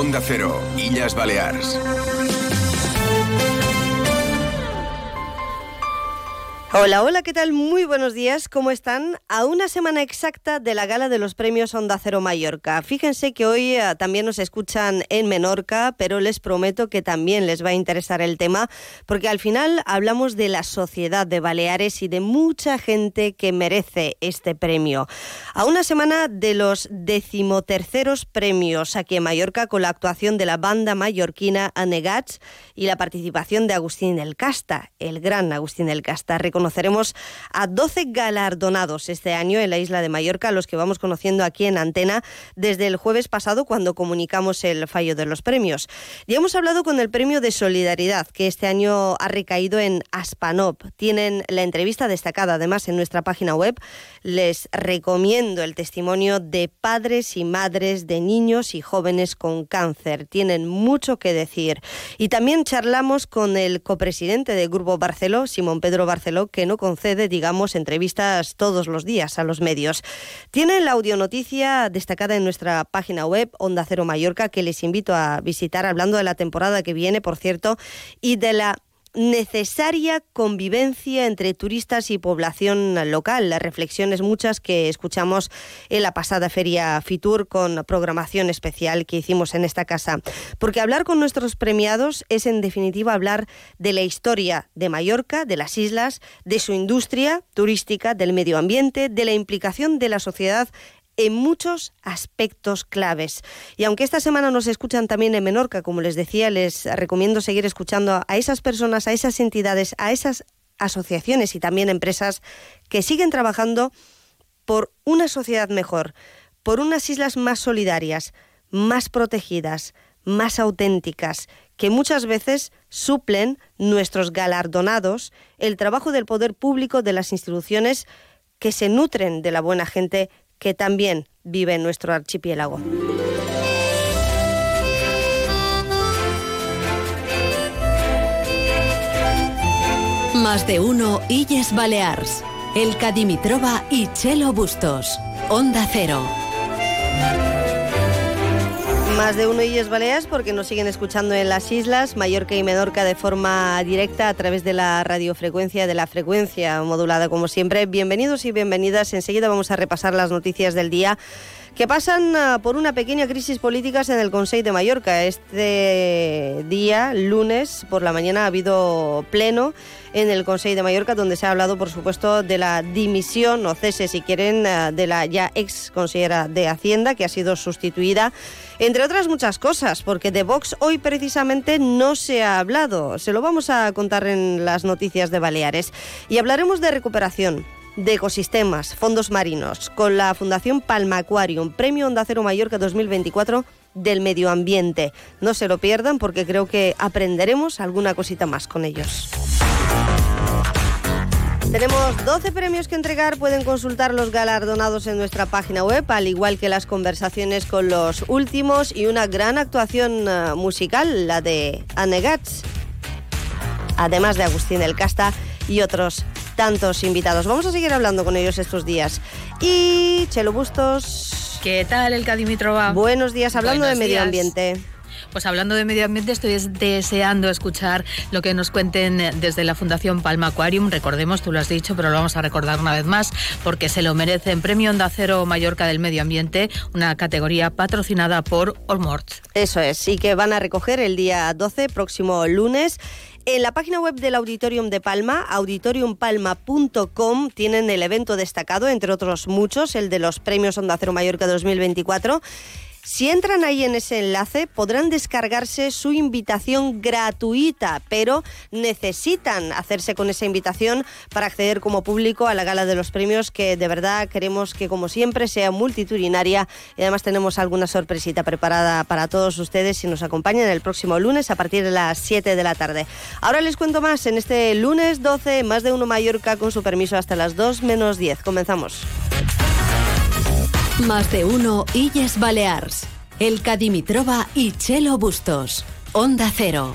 Onda Cero, Illas Balears. Hola, hola, ¿qué tal? Muy buenos días, ¿cómo están? A una semana exacta de la gala de los premios Onda Cero Mallorca. Fíjense que hoy eh, también nos escuchan en Menorca, pero les prometo que también les va a interesar el tema, porque al final hablamos de la sociedad de Baleares y de mucha gente que merece este premio. A una semana de los decimoterceros premios aquí en Mallorca, con la actuación de la banda mallorquina Anegats y la participación de Agustín del Casta, el gran Agustín del Casta conoceremos a 12 galardonados este año en la isla de Mallorca, los que vamos conociendo aquí en Antena desde el jueves pasado cuando comunicamos el fallo de los premios. Ya hemos hablado con el premio de solidaridad que este año ha recaído en Aspanop. Tienen la entrevista destacada además en nuestra página web. Les recomiendo el testimonio de padres y madres de niños y jóvenes con cáncer. Tienen mucho que decir. Y también charlamos con el copresidente del Grupo Barceló, Simón Pedro Barceló, que no concede, digamos, entrevistas todos los días a los medios. Tienen la audionoticia destacada en nuestra página web, Onda Cero Mallorca, que les invito a visitar, hablando de la temporada que viene, por cierto, y de la necesaria convivencia entre turistas y población local. Las reflexiones muchas que escuchamos en la pasada feria Fitur con programación especial que hicimos en esta casa. Porque hablar con nuestros premiados es en definitiva hablar de la historia de Mallorca, de las islas, de su industria turística, del medio ambiente, de la implicación de la sociedad en muchos aspectos claves. Y aunque esta semana nos escuchan también en Menorca, como les decía, les recomiendo seguir escuchando a esas personas, a esas entidades, a esas asociaciones y también empresas que siguen trabajando por una sociedad mejor, por unas islas más solidarias, más protegidas, más auténticas, que muchas veces suplen nuestros galardonados, el trabajo del poder público de las instituciones que se nutren de la buena gente que también vive en nuestro archipiélago. Más de uno Illes Balears. El Cadimitrova y Chelo Bustos. Onda Cero. Más de uno Illes Baleas porque nos siguen escuchando en las islas, Mallorca y Menorca de forma directa a través de la radiofrecuencia, de la frecuencia modulada como siempre. Bienvenidos y bienvenidas. Enseguida vamos a repasar las noticias del día que pasan ah, por una pequeña crisis política en el Consejo de Mallorca. Este día, lunes, por la mañana, ha habido pleno en el Consejo de Mallorca, donde se ha hablado, por supuesto, de la dimisión o cese, si quieren, ah, de la ya ex consejera de Hacienda, que ha sido sustituida, entre otras muchas cosas, porque de Vox hoy precisamente no se ha hablado. Se lo vamos a contar en las noticias de Baleares. Y hablaremos de recuperación de ecosistemas, fondos marinos, con la Fundación Palma Aquarium, Premio Onda Cero Mallorca 2024 del medio ambiente. No se lo pierdan porque creo que aprenderemos alguna cosita más con ellos. Tenemos 12 premios que entregar, pueden consultar los galardonados en nuestra página web, al igual que las conversaciones con los últimos y una gran actuación eh, musical, la de Anne Gats, además de Agustín del Casta y otros tantos invitados. Vamos a seguir hablando con ellos estos días. Y Chelo Bustos. ¿Qué tal, el Cadimitrova? Buenos días, hablando de medio ambiente. Pues hablando de medio ambiente, estoy deseando escuchar lo que nos cuenten desde la Fundación Palma Aquarium. Recordemos, tú lo has dicho, pero lo vamos a recordar una vez más, porque se lo merecen. Premio Onda Cero Mallorca del Medio Ambiente, una categoría patrocinada por Olmort. Eso es, y que van a recoger el día 12, próximo lunes. En la página web del Auditorium de Palma, auditoriumpalma.com, tienen el evento destacado, entre otros muchos, el de los premios Onda Cero Mallorca 2024 si entran ahí en ese enlace podrán descargarse su invitación gratuita, pero necesitan hacerse con esa invitación para acceder como público a la gala de los premios que de verdad queremos que como siempre sea multitudinaria y además tenemos alguna sorpresita preparada para todos ustedes si nos acompañan el próximo lunes a partir de las 7 de la tarde. Ahora les cuento más en este lunes 12, más de uno Mallorca con su permiso hasta las 2 menos 10. Comenzamos. Más de uno Illes Balears. El Cadimitrova y Chelo Bustos. Onda Cero.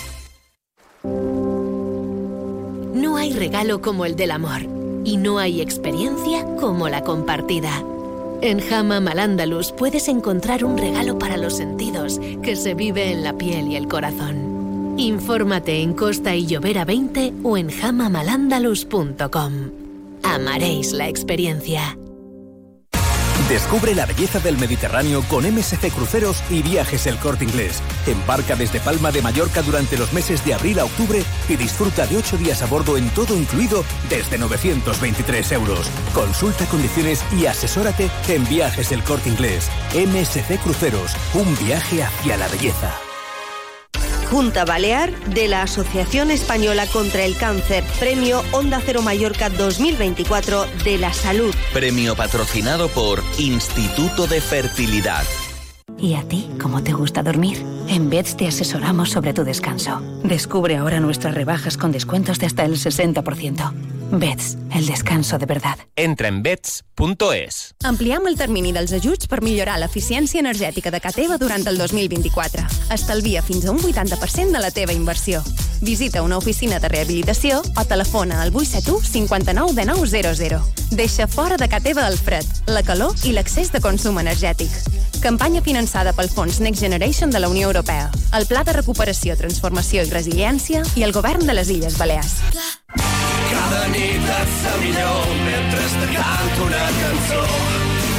No hay regalo como el del amor y no hay experiencia como la compartida. En Hamam al Andalus puedes encontrar un regalo para los sentidos que se vive en la piel y el corazón. Infórmate en Costa y Llovera 20 o en hamamalandalus.com. Amaréis la experiencia. Descubre la belleza del Mediterráneo con MSC Cruceros y Viajes El Corte Inglés. Embarca desde Palma de Mallorca durante los meses de abril a octubre y disfruta de ocho días a bordo en todo incluido desde 923 euros. Consulta condiciones y asesórate en Viajes El Corte Inglés. MSC Cruceros, un viaje hacia la belleza. Junta Balear de la Asociación Española contra el Cáncer, Premio Onda Cero Mallorca 2024 de la Salud. Premio patrocinado por Instituto de Fertilidad. ¿Y a ti cómo te gusta dormir? En Beds te asesoramos sobre tu descanso. Descubre ahora nuestras rebajas con descuentos de hasta el 60%. Beds, el descanso de verdad. Entra en beds.es. Ampliem el termini dels ajuts per millorar l'eficiència energètica de ca teva durant el 2024. Estalvia fins a un 80% de la teva inversió. Visita una oficina de rehabilitació o telefona al 871 59 de 900. Deixa fora de ca teva el fred, la calor i l'accés de consum energètic. Campanya finançada pel Fons Next Generation de la Unió Europea, el Pla de Recuperació, Transformació i Resiliència i el Govern de les Illes Balears. Cada nit et sa millor mentre te canto una cançó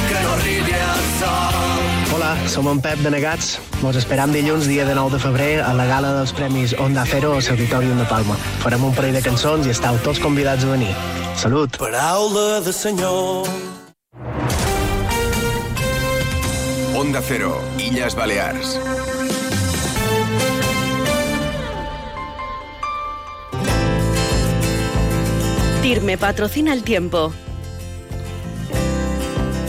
que no arribi al sol. Hola, som en Pep de Negats. Vos esperam dilluns, dia de 9 de febrer, a la gala dels Premis Onda Cero al Auditorium de Palma. Farem un parell de cançons i estàu tots convidats a venir. Salut! Paraula de senyor. Onda Cero, Illas Balears. TIRME patrocina el tiempo.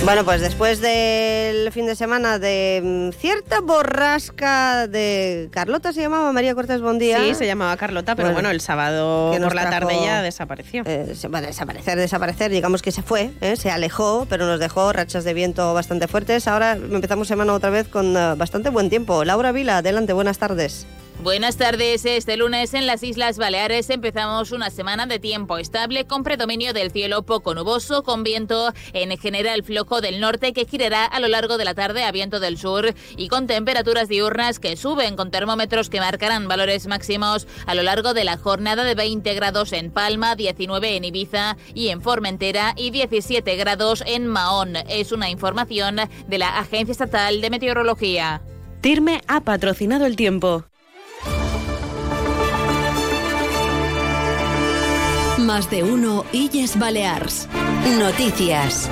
Bueno, pues después del fin de semana de mm, cierta borrasca de Carlota se llamaba María Cortés Bondía. Sí, se llamaba Carlota, pero bueno, Bueno, el sábado que por la trajo- tarde ya desapareció. Eh, bueno, desaparecer, desaparecer, digamos que se fue, ¿eh? se alejó, pero nos dejó rachas de viento bastante fuertes. Ahora empezamos semana otra vez con eh, bastante buen tiempo. Laura Vila, adelante, buenas tardes. Buenas tardes. Este lunes en las Islas Baleares empezamos una semana de tiempo estable con predominio del cielo poco nuboso, con viento en general flojo del norte que girará a lo largo de la tarde a viento del sur y con temperaturas diurnas que suben con termómetros que marcarán valores máximos a lo largo de la jornada de 20 grados en Palma, 19 en Ibiza y en Formentera y 17 grados en Mahón. Es una información de la Agencia Estatal de Meteorología. TIRME ha patrocinado el tiempo. Más de uno Illes Balears. Noticias.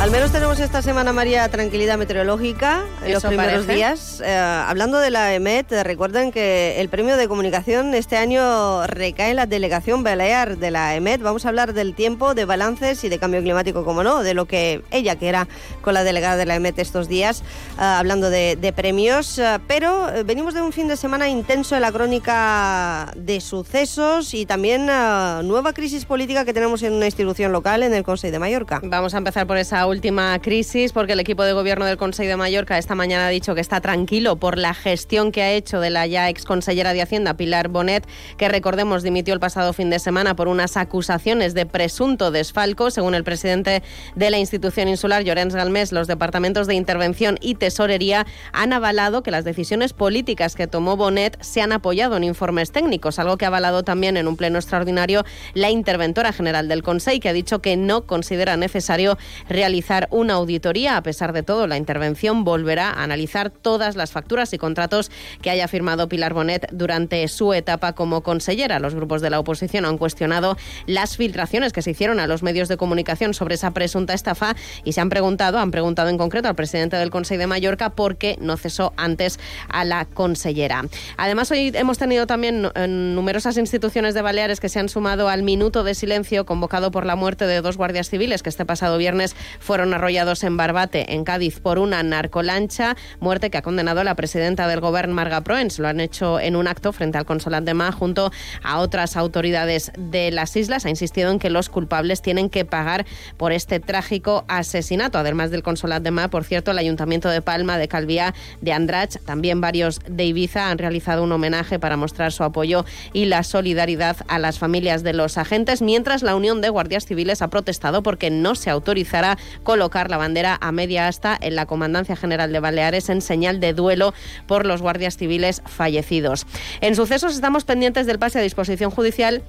Al menos tenemos esta semana, María, tranquilidad meteorológica en los primeros parece. días. Eh, hablando de la EMET, recuerden que el premio de comunicación este año recae en la delegación Balear de la EMET. Vamos a hablar del tiempo, de balances y de cambio climático, como no, de lo que ella que era con la delegada de la EMET estos días, eh, hablando de, de premios. Eh, pero eh, venimos de un fin de semana intenso en la crónica de sucesos y también eh, nueva crisis política que tenemos en una institución local, en el Consejo de Mallorca. Vamos a empezar por esa última crisis, porque el equipo de gobierno del Consejo de Mallorca esta mañana ha dicho que está tranquilo por la gestión que ha hecho de la ya ex consellera de Hacienda, Pilar Bonet, que recordemos dimitió el pasado fin de semana por unas acusaciones de presunto desfalco. Según el presidente de la institución insular, Llorens Galmés, los departamentos de intervención y tesorería han avalado que las decisiones políticas que tomó Bonet se han apoyado en informes técnicos, algo que ha avalado también en un pleno extraordinario la interventora general del Consejo, que ha dicho que no considera necesario realizar realizar una auditoría. A pesar de todo, la intervención volverá a analizar todas las facturas y contratos que haya firmado Pilar Bonet durante su etapa como consellera. Los grupos de la oposición han cuestionado las filtraciones que se hicieron a los medios de comunicación sobre esa presunta estafa y se han preguntado, han preguntado en concreto al presidente del Consejo de Mallorca por qué no cesó antes a la consellera. Además, hoy hemos tenido también eh, numerosas instituciones de Baleares que se han sumado al minuto de silencio convocado por la muerte de dos guardias civiles que este pasado viernes fueron arrollados en Barbate, en Cádiz, por una narcolancha, muerte que ha condenado la presidenta del gobierno, Marga Proens. Lo han hecho en un acto frente al Consolat de Ma junto a otras autoridades de las islas. Ha insistido en que los culpables tienen que pagar por este trágico asesinato. Además del Consolat de Ma, por cierto, el Ayuntamiento de Palma, de Calviá, de Andrach, también varios de Ibiza han realizado un homenaje para mostrar su apoyo y la solidaridad a las familias de los agentes, mientras la Unión de Guardias Civiles ha protestado porque no se autorizará colocar la bandera a media asta en la Comandancia General de Baleares en señal de duelo por los guardias civiles fallecidos. En sucesos estamos pendientes del pase a disposición judicial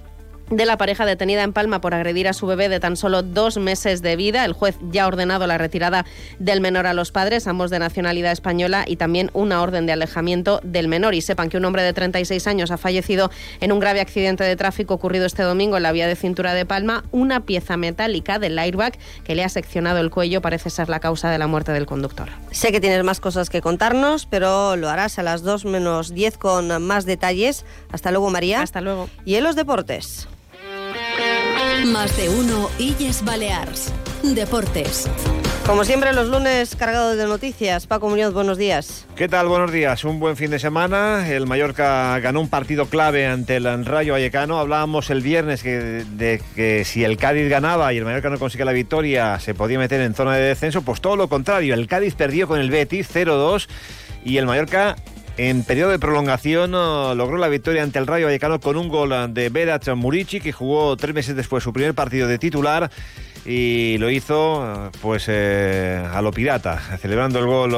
de la pareja detenida en Palma por agredir a su bebé de tan solo dos meses de vida. El juez ya ha ordenado la retirada del menor a los padres, ambos de nacionalidad española, y también una orden de alejamiento del menor. Y sepan que un hombre de 36 años ha fallecido en un grave accidente de tráfico ocurrido este domingo en la vía de cintura de Palma. Una pieza metálica del airbag que le ha seccionado el cuello parece ser la causa de la muerte del conductor. Sé que tienes más cosas que contarnos, pero lo harás a las 2 menos 10 con más detalles. Hasta luego, María. Hasta luego. Y en los deportes. Más de uno Illes Balears. Deportes. Como siempre, los lunes cargados de noticias. Paco Muñoz, buenos días. ¿Qué tal? Buenos días. Un buen fin de semana. El Mallorca ganó un partido clave ante el Rayo Vallecano. Hablábamos el viernes que, de que si el Cádiz ganaba y el Mallorca no consigue la victoria, se podía meter en zona de descenso. Pues todo lo contrario. El Cádiz perdió con el Betis 0-2 y el Mallorca en periodo de prolongación uh, logró la victoria ante el Rayo Vallecano con un gol de Berat Murici, que jugó tres meses después su primer partido de titular y lo hizo uh, pues eh, a lo pirata, celebrando el gol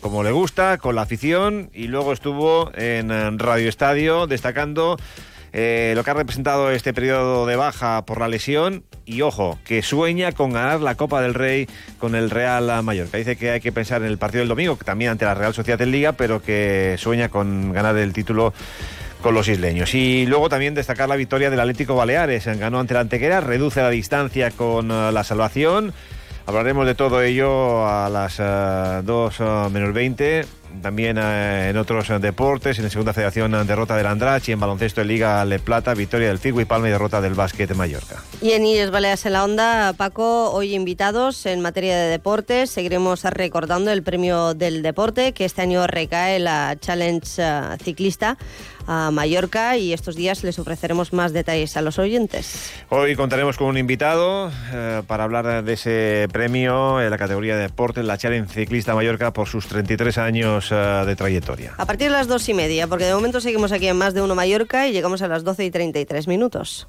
como le gusta, con la afición y luego estuvo en Radio Estadio destacando eh, lo que ha representado este periodo de baja por la lesión y ojo, que sueña con ganar la Copa del Rey con el Real Mallorca. Dice que hay que pensar en el partido del domingo, también ante la Real Sociedad en Liga, pero que sueña con ganar el título con los isleños. Y luego también destacar la victoria del Atlético Baleares. Ganó ante la Antequera, reduce la distancia con uh, la salvación. Hablaremos de todo ello a las 2 uh, uh, menos 20 también eh, en otros eh, deportes, en la segunda federación eh, derrota del Andrach y en baloncesto en Liga Le Plata, victoria del Tigui Palma y derrota del Básquet de Mallorca. Y en Illes Baleas en la Onda, Paco, hoy invitados en materia de deportes, seguiremos recordando el premio del deporte que este año recae la Challenge Ciclista a Mallorca y estos días les ofreceremos más detalles a los oyentes. Hoy contaremos con un invitado eh, para hablar de ese premio en la categoría de deportes, la Challenge Ciclista Mallorca por sus 33 años eh, de trayectoria. A partir de las dos y media, porque de momento seguimos aquí en Más de Uno Mallorca y llegamos a las 12 y 33 minutos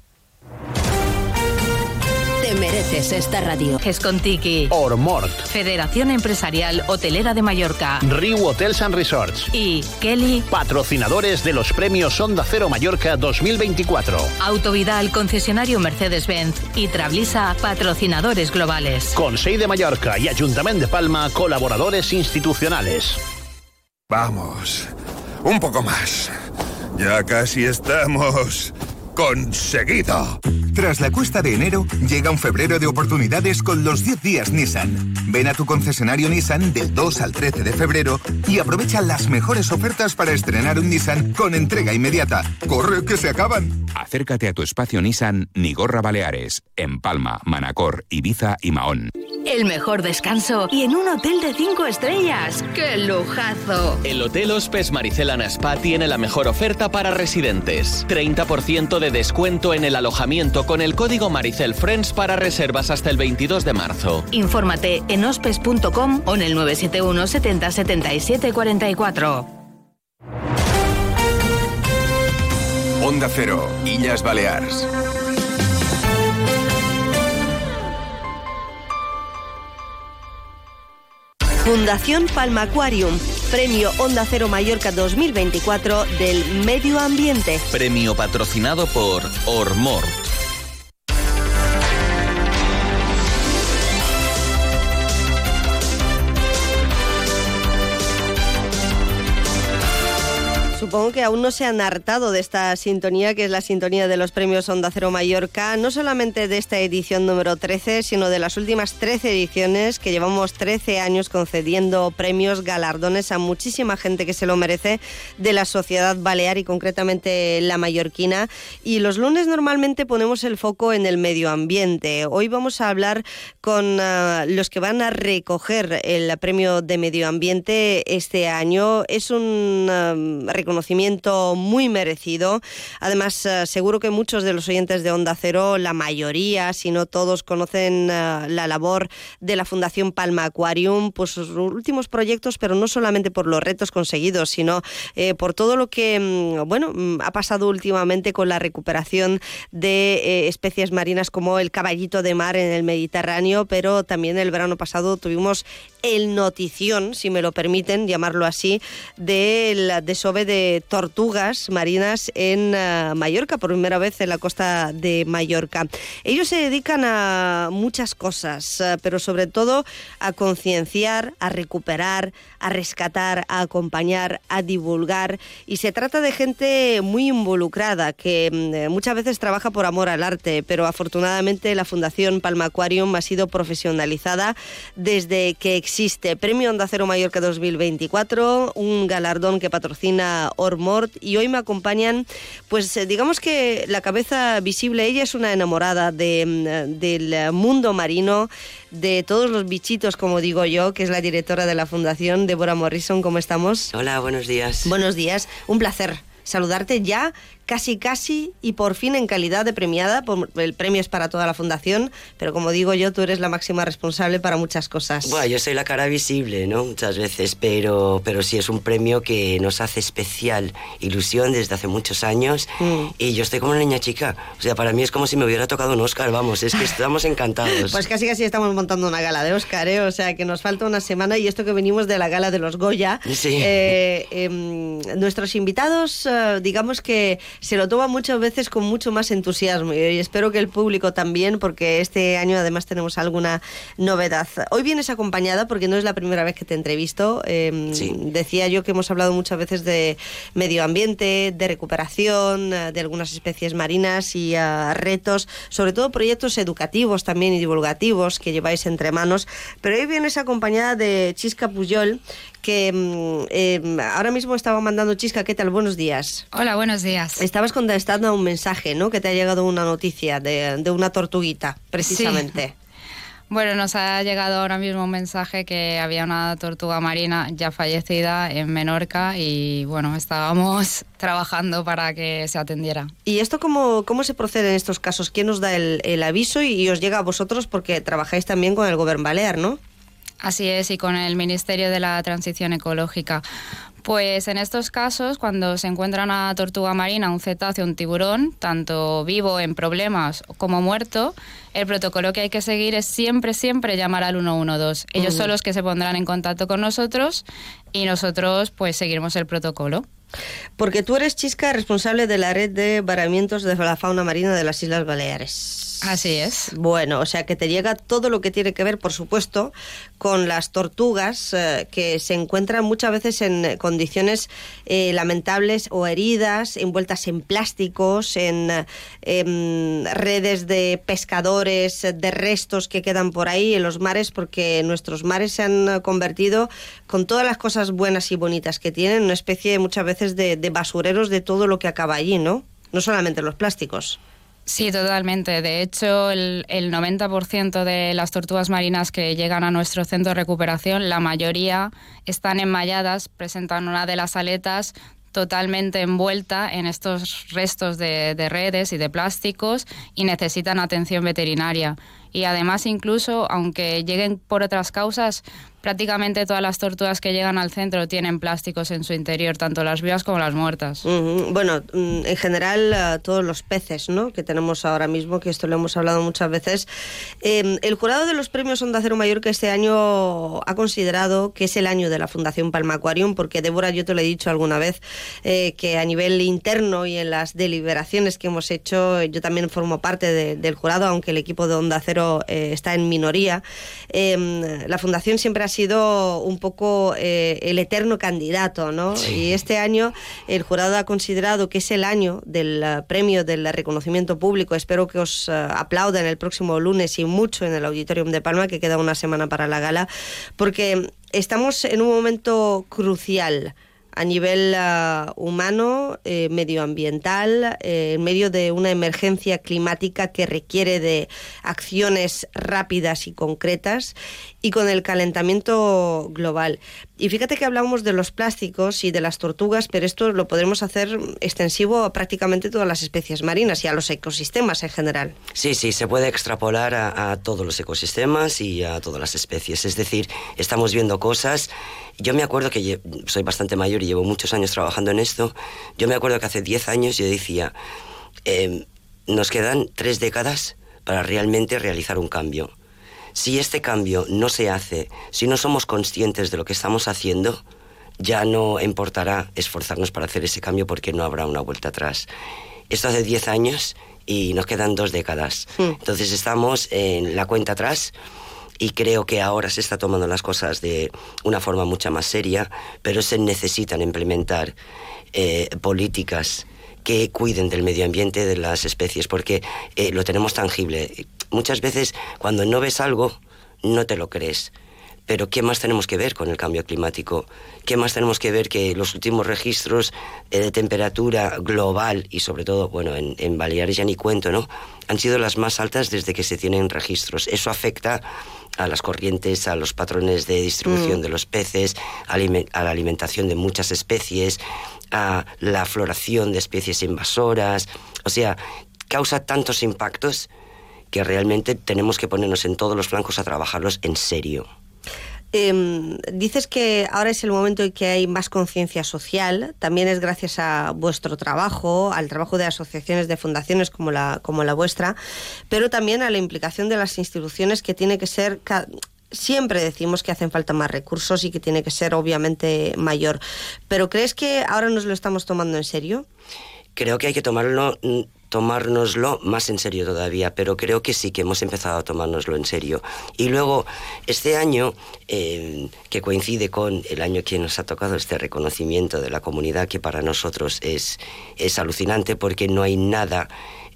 mereces esta radio. Es Ormort. Federación Empresarial Hotelera de Mallorca. Riu Hotels and Resorts. Y Kelly. Patrocinadores de los premios Onda Cero Mallorca 2024. Autovidal, concesionario Mercedes-Benz. Y Trablisa, patrocinadores globales. Consejo de Mallorca y Ayuntamiento de Palma, colaboradores institucionales. Vamos, un poco más. Ya casi estamos conseguido. Tras la cuesta de enero, llega un febrero de oportunidades con los 10 días Nissan. Ven a tu concesionario Nissan del 2 al 13 de febrero y aprovecha las mejores ofertas para estrenar un Nissan con entrega inmediata. ¡Corre que se acaban! Acércate a tu espacio Nissan Nigorra Baleares, en Palma, Manacor, Ibiza y Mahón. El mejor descanso y en un hotel de 5 estrellas. ¡Qué lujazo! El Hotel Hospes Maricelana Spa tiene la mejor oferta para residentes. 30% de descuento en el alojamiento con el código Maricel Friends para reservas hasta el 22 de marzo. Infórmate en hospes.com o en el 971 70 77 44. Onda Cero, Illas Baleares. Fundación Palma Aquarium, Premio Onda Cero Mallorca 2024 del Medio Ambiente. Premio patrocinado por Ormort. Supongo que aún no se han hartado de esta sintonía, que es la sintonía de los premios Onda Cero Mallorca, no solamente de esta edición número 13, sino de las últimas 13 ediciones, que llevamos 13 años concediendo premios, galardones a muchísima gente que se lo merece de la sociedad balear y concretamente la mallorquina. Y los lunes normalmente ponemos el foco en el medio ambiente. Hoy vamos a hablar con uh, los que van a recoger el premio de medio ambiente este año. Es un uh, reconocimiento muy merecido. Además, uh, seguro que muchos de los oyentes de Onda Cero, la mayoría, si no todos, conocen la labor de la Fundación Palma Aquarium, pues sus últimos proyectos, pero no solamente por los retos conseguidos, sino eh, por todo lo que mm, bueno mm, ha pasado últimamente con la recuperación de eh, especies marinas como el caballito de mar en el Mediterráneo, pero también el verano pasado tuvimos el notición, si me lo permiten llamarlo así, del desove de tortugas marinas en uh, Mallorca, por primera vez en la costa de Mallorca. Ellos se dedican a muchas cosas, uh, pero sobre todo a concienciar, a recuperar, a rescatar, a acompañar, a divulgar. Y se trata de gente muy involucrada, que um, muchas veces trabaja por amor al arte, pero afortunadamente la Fundación Palma Aquarium ha sido profesionalizada desde que existe Premio Onda Cero Mallorca 2024, un galardón que patrocina Ormort y hoy me acompañan, pues eh, digamos que la cabeza visible, ella es una enamorada de, mm, del mundo marino, de todos los bichitos, como digo yo, que es la directora de la Fundación, Débora Morrison, ¿cómo estamos? Hola, buenos días. Buenos días, un placer saludarte ya casi casi y por fin en calidad de premiada. El premio es para toda la fundación, pero como digo yo, tú eres la máxima responsable para muchas cosas. Bueno, yo soy la cara visible, ¿no? Muchas veces, pero, pero sí es un premio que nos hace especial ilusión desde hace muchos años mm. y yo estoy como una niña chica. O sea, para mí es como si me hubiera tocado un Oscar, vamos, es que estamos encantados. pues casi casi estamos montando una gala de Oscar, ¿eh? O sea, que nos falta una semana y esto que venimos de la gala de los Goya. Sí. Eh, eh, nuestros invitados, eh, digamos que se lo toma muchas veces con mucho más entusiasmo y espero que el público también, porque este año además tenemos alguna novedad. Hoy vienes acompañada porque no es la primera vez que te entrevisto. Eh, Decía yo que hemos hablado muchas veces de medio ambiente, de recuperación, eh, de algunas especies marinas y uh, retos, sobre todo proyectos educativos también y divulgativos que lleváis entre manos. Pero hoy vienes acompañada de Chisca Puyol, que eh, ahora mismo estaba mandando Chisca, ¿qué tal? Buenos días. Hola, buenos días. Estabas contestando a un mensaje, ¿no? Que te ha llegado una noticia de, de una tortuguita, precisamente. Sí. Bueno, nos ha llegado ahora mismo un mensaje que había una tortuga marina ya fallecida en Menorca y bueno, estábamos trabajando para que se atendiera. ¿Y esto cómo, cómo se procede en estos casos? ¿Quién os da el, el aviso y, y os llega a vosotros porque trabajáis también con el Gobierno Balear, ¿no? Así es, y con el Ministerio de la Transición Ecológica. Pues en estos casos, cuando se encuentra una tortuga marina, un cetáceo, un tiburón, tanto vivo en problemas como muerto, el protocolo que hay que seguir es siempre, siempre llamar al 112. Ellos Ujú. son los que se pondrán en contacto con nosotros y nosotros pues seguiremos el protocolo. Porque tú eres, Chisca, responsable de la red de varamientos de la fauna marina de las Islas Baleares. Así es. Bueno, o sea que te llega todo lo que tiene que ver, por supuesto, con las tortugas eh, que se encuentran muchas veces en condiciones eh, lamentables o heridas, envueltas en plásticos, en, en redes de pescadores, de restos que quedan por ahí en los mares, porque nuestros mares se han convertido, con todas las cosas buenas y bonitas que tienen, en una especie muchas veces de, de basureros de todo lo que acaba allí, ¿no? No solamente los plásticos. Sí, totalmente. De hecho, el, el 90% de las tortugas marinas que llegan a nuestro centro de recuperación, la mayoría están enmalladas, presentan una de las aletas totalmente envuelta en estos restos de, de redes y de plásticos y necesitan atención veterinaria. Y además, incluso, aunque lleguen por otras causas, prácticamente todas las tortugas que llegan al centro tienen plásticos en su interior, tanto las vivas como las muertas. Ujú. Bueno, mm, en general todos los peces ¿no? que tenemos ahora mismo, que esto lo hemos hablado muchas veces. Eh, el jurado de los premios Onda Cero Mallorca este año ha considerado que es el año de la Fundación Palma Aquarium, porque Débora, yo te lo he dicho alguna vez, eh, que a nivel interno y en las deliberaciones que hemos hecho, yo también formo parte de- del jurado, aunque el equipo de Onda Cero eh, está en minoría. Eh, la Fundación siempre ha ha sido un poco eh, el eterno candidato, ¿no? Y este año el jurado ha considerado que es el año del uh, premio del reconocimiento público. Espero que os uh, aplaudan el próximo lunes y mucho en el Auditorium de Palma, que queda una semana para la gala, porque estamos en un momento crucial a nivel uh, humano, eh, medioambiental, eh, en medio de una emergencia climática que requiere de acciones rápidas y concretas y con el calentamiento global. Y fíjate que hablamos de los plásticos y de las tortugas, pero esto lo podremos hacer extensivo a prácticamente todas las especies marinas y a los ecosistemas en general. Sí, sí, se puede extrapolar a, todos los ecosistemas y a todas las especies. Es decir, estamos viendo cosas yo me acuerdo que soy bastante mayor y llevo muchos años trabajando en esto. Yo me acuerdo que hace 10 años yo decía, em, nos quedan tres décadas para realmente realizar un cambio. Si este cambio no se hace, si no somos conscientes de lo que estamos haciendo, ya no importará esforzarnos para hacer ese cambio porque no habrá una vuelta atrás. Esto hace 10 años y nos quedan dos décadas. Entonces estamos en la cuenta atrás y creo que ahora se está tomando las cosas de una forma mucho más seria, pero se necesitan implementar eh, políticas que cuiden del medio ambiente, de las especies, porque eh, lo tenemos tangible. Muchas veces cuando no ves algo, no te lo crees. Pero ¿qué más tenemos que ver con el cambio climático? ¿Qué más tenemos que ver que los últimos registros eh, de temperatura global y sobre todo, bueno, en, en Baleares ya ni cuento, ¿no? Han sido las más altas desde que se tienen registros. Eso afecta a las corrientes, a los patrones de distribución Mm. de los peces, a la alimentación de muchas especies, a la floración de especies invasoras. O sea, causa tantos impactos que realmente tenemos que ponernos en todos los flancos a trabajarlos en serio. Em, dices que ahora es el momento en que hay más conciencia social. También es gracias a vuestro trabajo, al trabajo de asociaciones, de fundaciones como la, como la vuestra, pero también a la implicación de las instituciones que tiene que ser. Siempre decimos que hacen falta más recursos y que tiene que ser obviamente mayor. Pero ¿crees que ahora nos lo estamos tomando en serio? Creo que hay que tomarlo, mm, tomárnoslo más en serio todavía, pero creo que sí que hemos empezado a tomárnoslo en serio. Y luego, este año, eh, que coincide con el año que nos ha tocado este reconocimiento de la comunidad, que para nosotros es, es alucinante porque no hay nada,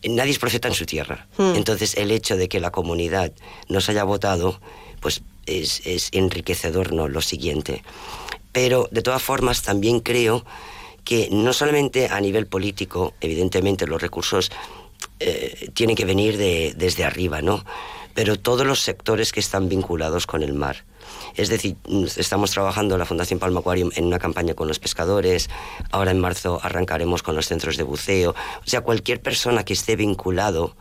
nadie es profeta en su tierra. Hmm. Entonces, el hecho de que la comunidad nos haya votado, pues es, es enriquecedor, ¿no? Lo siguiente. Pero, de todas formas, también creo que no solamente a nivel político, evidentemente los recursos eh, tienen que venir de- desde arriba, ¿no? Pero todos los sectores que están vinculados con el mar. Es decir, mm, estamos trabajando la Fundación Palma Aquarium en una campaña con los pescadores, ahora en marzo arrancaremos con los centros de buceo. O sea, cualquier persona que esté vinculado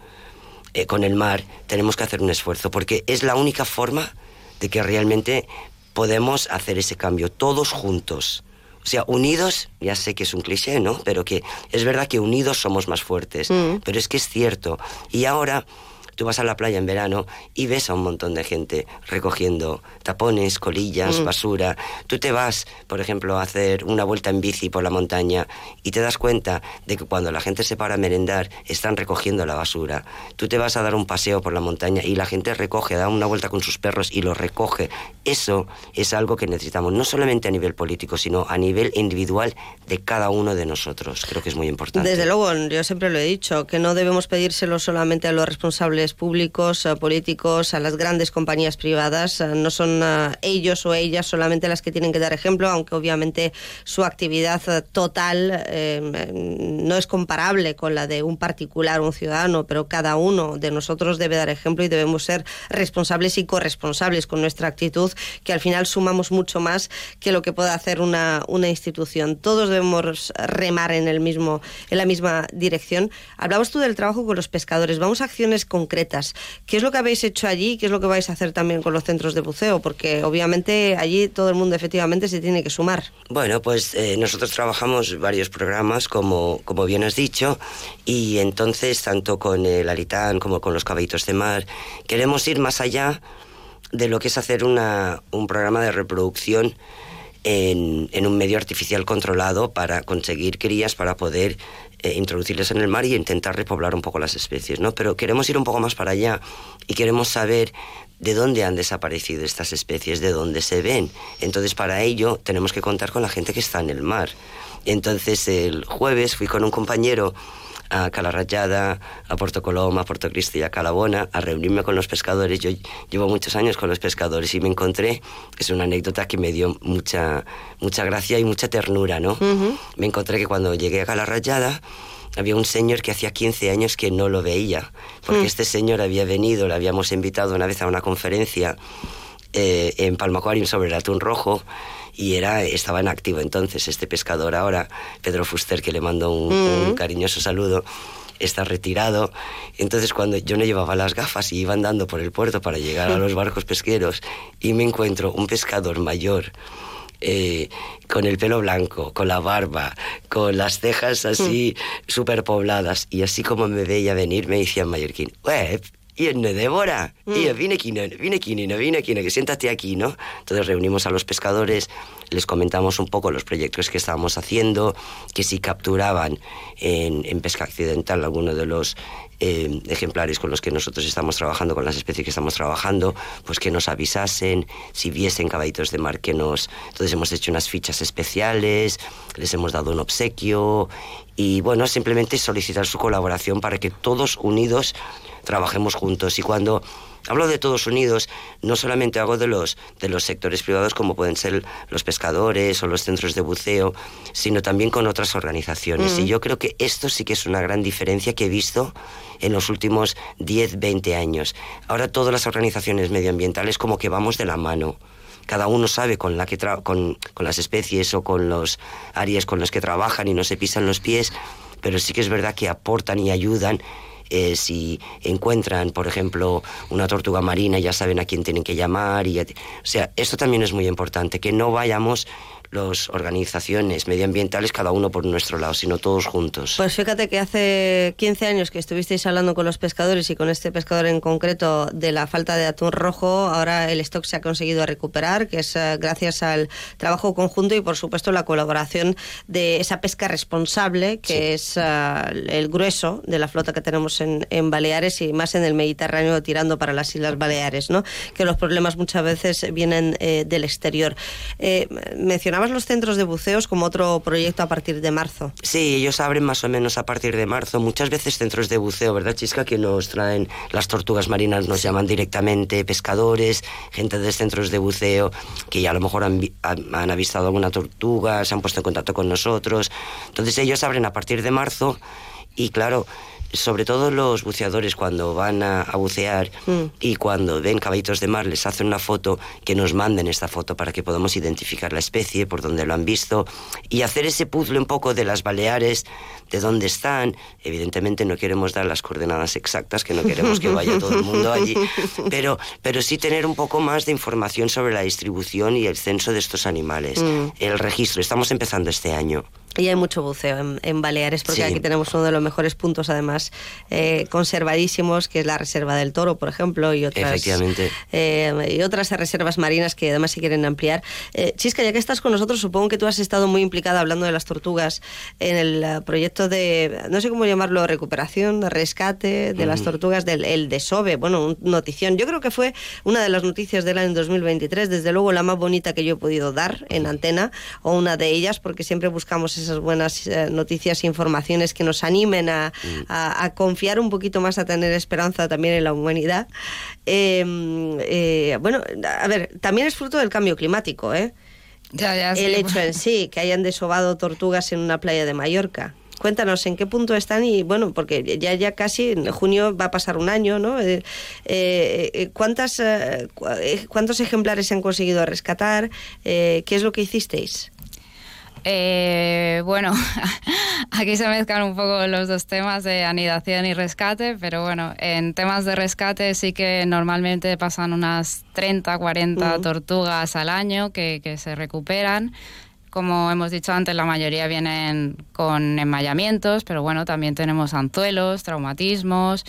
eh, con el mar, tenemos que hacer un esfuerzo, porque es la única forma de que realmente podemos hacer ese cambio, todos juntos. O sea, unidos, ya sé que es un cliché, ¿no? Pero que es verdad que unidos somos más fuertes. Pero es que es cierto. Y ahora tú vas a la playa en verano y ves a un montón de gente recogiendo tapones, colillas, Mm. basura. Tú te vas, por ejemplo, a hacer una vuelta en bici por la montaña y te das cuenta de que cuando la gente se para a merendar están recogiendo la basura. Tú te vas a dar un paseo por la montaña y la gente recoge, da una vuelta con sus perros y lo recoge. Eso es algo que necesitamos, no solamente a nivel político, sino a nivel individual de cada uno de nosotros. Creo que es muy importante. Desde luego, yo siempre lo he dicho, que no debemos pedírselo solamente a los responsables públicos, a políticos, a las grandes compañías privadas. eh, No son eh, ellos o ellas solamente las que tienen que dar ejemplo, aunque obviamente su actividad eh, total eh, no es comparable con la de un particular, un ciudadano, pero cada uno de nosotros debe dar ejemplo y debemos ser responsables y corresponsables con nuestra actitud, que al final sumamos mucho más que lo que pueda hacer una, una institución. Todos debemos remar en, el mismo, en la misma dirección. Hablabas tú del trabajo con los pescadores. Vamos a acciones concretas. ¿Qué es lo que habéis hecho allí? ¿Qué es lo que vais a hacer también con los centros de buceo? Porque obviamente allí todo el mundo efectivamente se tiene que sumar. Bueno, pues eh, nosotros trabajamos varios programas, como, como bien has dicho, y entonces, tanto con el Aritán como con los caballitos de mar, queremos ir más allá de lo que es hacer un programa de reproducción en un medio artificial controlado para conseguir crías, para poder eh, introducirles en el mar y intentar repoblar un poco las especies, ¿no? Pero queremos ir un poco más para allá y queremos saber de dónde han desaparecido estas especies, de dónde se ven. Entonces, para ello tenemos que contar con la gente que está en el mar. Entonces, el jueves fui con un compañero a Calarrayada, a Puerto Coloma, a Puerto Cristo y a Calabona a reunirme con los pescadores. Yo llevo muchos años con los pescadores y me encontré, es una anécdota que me dio mucha, mucha gracia y mucha ternura, ¿no? Me encontré que cuando llegué a Calarrayada había un señor que hacía 15 años que no lo veía, porque este señor había venido, le habíamos invitado una vez a una conferencia eh, en Palma Aquarium sobre el atún rojo y era, estaba en activo entonces este pescador ahora, Pedro Fuster, que le mando un, un cariñoso saludo, está retirado. Entonces cuando yo no llevaba las gafas y iba andando por el puerto para llegar a los barcos pesqueros y me encuentro un pescador mayor. eh, con el pelo blanco, con la barba, con las cejas así súper pobladas. Y así como me veía venir, me decía en mallorquín, "Ué, y en Débora, y yo, vine aquí, vine aquí, vine aquí, que siéntate aquí, ¿no? Entonces reunimos a los pescadores, les comentamos un poco los proyectos que estábamos haciendo, que si capturaban en, pesca accidental alguno de los eh, ejemplares con los que nosotros estamos trabajando, con las especies que estamos trabajando, pues que nos avisasen, si viesen caballitos de mar que nos... Entonces hemos hecho unas fichas especiales, les hemos dado un obsequio y bueno, simplemente solicitar su colaboración para que todos unidos trabajemos juntos. Y cuando hablo de todos unidos, no solamente hago de los, de los sectores privados como pueden ser los pescadores o los centros de buceo, sino también con otras organizaciones. Mm. Y yo creo que esto sí que es una gran diferencia que he visto en los últimos 10, 20 años. Ahora todas las organizaciones medioambientales como que vamos de la mano. Cada uno sabe con, la que tra- con, con las especies o con los áreas con las que trabajan y no se pisan los pies, pero sí que es verdad que aportan y ayudan eh, si encuentran, por ejemplo, una tortuga marina, ya saben a quién tienen que llamar. Y, o sea, esto también es muy importante, que no vayamos las organizaciones medioambientales cada uno por nuestro lado, sino todos juntos. Pues fíjate que hace 15 años que estuvisteis hablando con los pescadores y con este pescador en concreto de la falta de atún rojo, ahora el stock se ha conseguido recuperar, que es eh, gracias al trabajo conjunto y por supuesto la colaboración de esa pesca responsable, que es eh, el grueso de la flota que tenemos en, en Baleares y más en el Mediterráneo tirando para las Islas Baleares, ¿no? que los problemas muchas veces vienen eh, del exterior. Eh, mencionabas los centros de buceos como otro proyecto a partir de marzo. Sí, ellos abren más o menos a partir de marzo. Muchas veces centros de buceo, ¿verdad, Chisca? Que nos traen las tortugas marinas, nos llaman directamente pescadores, gente de centros de buceo que ya a lo mejor han, han avistado alguna tortuga, se han puesto en contacto con nosotros. Entonces ellos abren a partir de marzo y claro, sobre todo los buceadores cuando van a, a bucear y cuando ven caballitos de mar les hacen una foto, que nos manden esta foto para que podamos identificar la especie, por donde lo han visto y hacer ese puzzle un poco de las Baleares, de dónde están. Evidentemente no queremos dar las coordenadas exactas, que no queremos que vaya todo el mundo allí, pero, pero sí tener un poco más de información sobre la distribución y el censo de estos animales. Mm. El registro, estamos empezando este año. Y hay mucho buceo en, en Baleares, porque Sí. aquí tenemos uno de los mejores puntos, además, eh, conservadísimos, que es la Reserva del Toro, por ejemplo, y otras, eh, y otras reservas marinas que además se quieren ampliar. Eh, Chisca, ya que estás con nosotros, supongo que tú has estado muy implicada hablando de las tortugas en el eh, de, no sé cómo llamarlo, recuperación, rescate de las tortugas del el desove, bueno, un notición. Yo creo que fue una de las noticias del año 2023, desde luego la más bonita que yo he podido dar en antena, o una de ellas, porque siempre buscamos esas buenas eh, noticias e informaciones que nos animen a, a- a confiar un poquito más, a tener esperanza también en la humanidad. Eh, eh, bueno, a ver, también es fruto del cambio climático, ¿eh? Ya, ya, sí, El hecho bueno. en sí, que hayan desovado tortugas en una playa de Mallorca. Cuéntanos en qué punto están y bueno, porque ya ya casi en junio va a pasar un año, ¿no? Eh, eh, eh, ¿Cuántas eh, cu- cuántos ejemplares se han conseguido rescatar? ¿Qué es lo que hicisteis? Eh, bueno, aquí se mezclan un poco los dos temas de anidación y rescate, pero bueno, en temas de rescate sí que normalmente pasan unas 30, 40 Ujú. tortugas al año que, que se recuperan. Como hemos dicho antes, la mayoría vienen con enmayamientos, pero bueno, también tenemos anzuelos, traumatismos.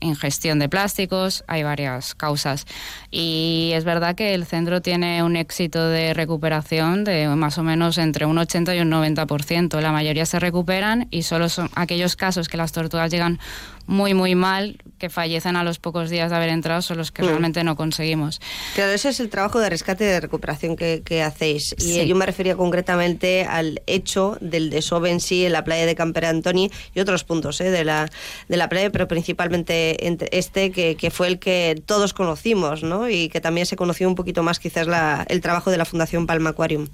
ingestión de plásticos, hay varias causas. Y es verdad que el centro tiene un éxito de recuperación de más o menos entre un 80 y un 90%. La mayoría se recuperan y solo son aquellos casos que las tortugas llegan muy, muy mal, que fallecen a los pocos días de haber entrado, son los que Mm. realmente no conseguimos. Claro, ese es el trabajo de rescate y de recuperación que, que hacéis. Y Sí. yo me refería concretamente al hecho del desove en sí en la playa de Camper Antoni y otros puntos eh, de, la, de la playa, pero principalmente entre este que, que fue el que todos conocimos, ¿no? Y que también se conoció un poquito más quizás la- el trabajo de la Fundación Palma Aquarium.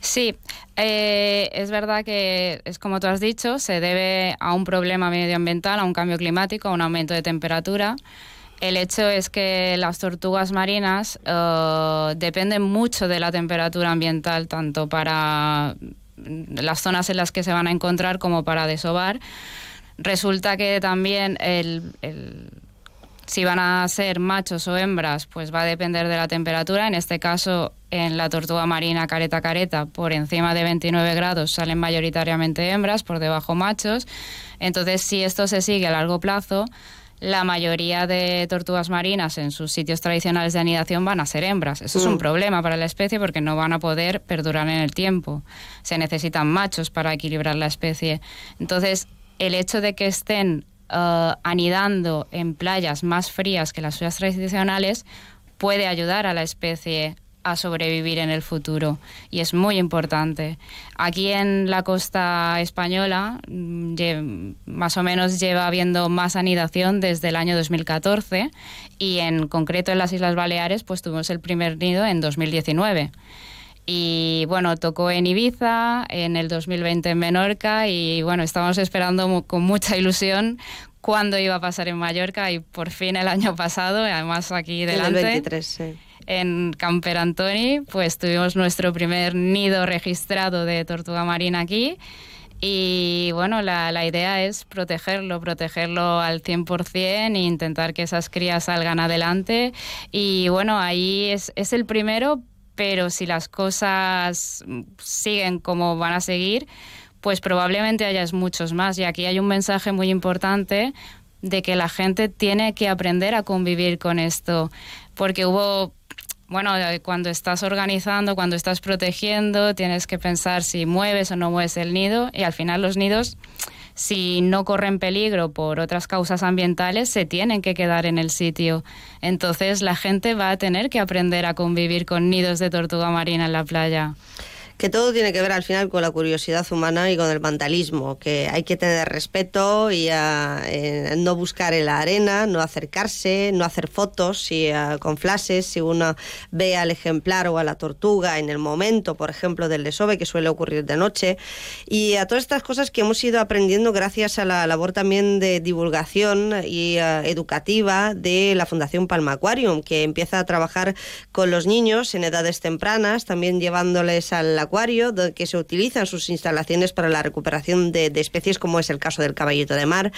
Sí, eh, es verdad que es como tú has dicho, se debe a un problema medioambiental, a un cambio climático, a un aumento de temperatura. El hecho es que las tortugas marinas eh, dependen mucho de la temperatura ambiental, tanto para las zonas en las que se van a encontrar como para desovar. Resulta que también el, el- si van a ser machos o hembras, pues va a depender de la temperatura. En este caso, en la tortuga marina careta careta, por encima de 29 grados salen mayoritariamente hembras, por debajo machos. Entonces, si esto se sigue a largo plazo, la mayoría de tortugas marinas en sus sitios tradicionales de anidación van a ser hembras. Eso es un Mm. problema para la especie porque no van a poder perdurar en el tiempo. Se necesitan machos para equilibrar la especie. Entonces, el hecho de que estén eh, anidando en playas más frías que las suyas tradicionales puede ayudar a la especie a sobrevivir en el futuro y es muy importante. Aquí en la costa española mm, más o menos lleva habiendo más anidación desde el año 2014 y en concreto en las Islas Baleares pues tuvimos el primer nido en 2019. Y bueno, tocó en Ibiza, en el 2020 en Menorca y bueno, estábamos esperando con mucha ilusión cuándo iba a pasar en Mallorca y por fin el año pasado, además aquí En el delante. 23, sí. En Camper Antoni, pues tuvimos nuestro primer nido registrado de tortuga marina aquí. Y bueno, la, la idea es protegerlo, protegerlo al 100% e intentar que esas crías salgan adelante. Y bueno, ahí es, es el primero, pero si las cosas siguen como van a seguir, pues probablemente hayas muchos más. Y aquí hay un mensaje muy importante de que la gente tiene que aprender a convivir con esto, porque hubo bueno, cuando estás organizando, cuando estás protegiendo, tienes que pensar si mueves o no mueves el nido y al final los nidos, si no corren peligro por otras causas ambientales, se tienen que quedar en el sitio. Entonces la gente va a tener que aprender a convivir con nidos de tortuga marina en la playa. Que todo tiene que ver al final con la curiosidad humana y con el vandalismo, que hay que tener respeto y ah, eh, no buscar en la arena, no acercarse, no hacer fotos si, ah, con flashes, si uno ve al ejemplar o a la tortuga en el momento, por ejemplo, del desove, que suele ocurrir de noche, y a todas estas cosas que hemos ido aprendiendo gracias a la labor también de divulgación y ah, educativa de la Fundación Palma Aquarium, que empieza a trabajar con los niños en edades tempranas, también llevándoles al acuario, que se utilizan sus instalaciones para la recuperación de, especies, como es el caso del caballito de mar,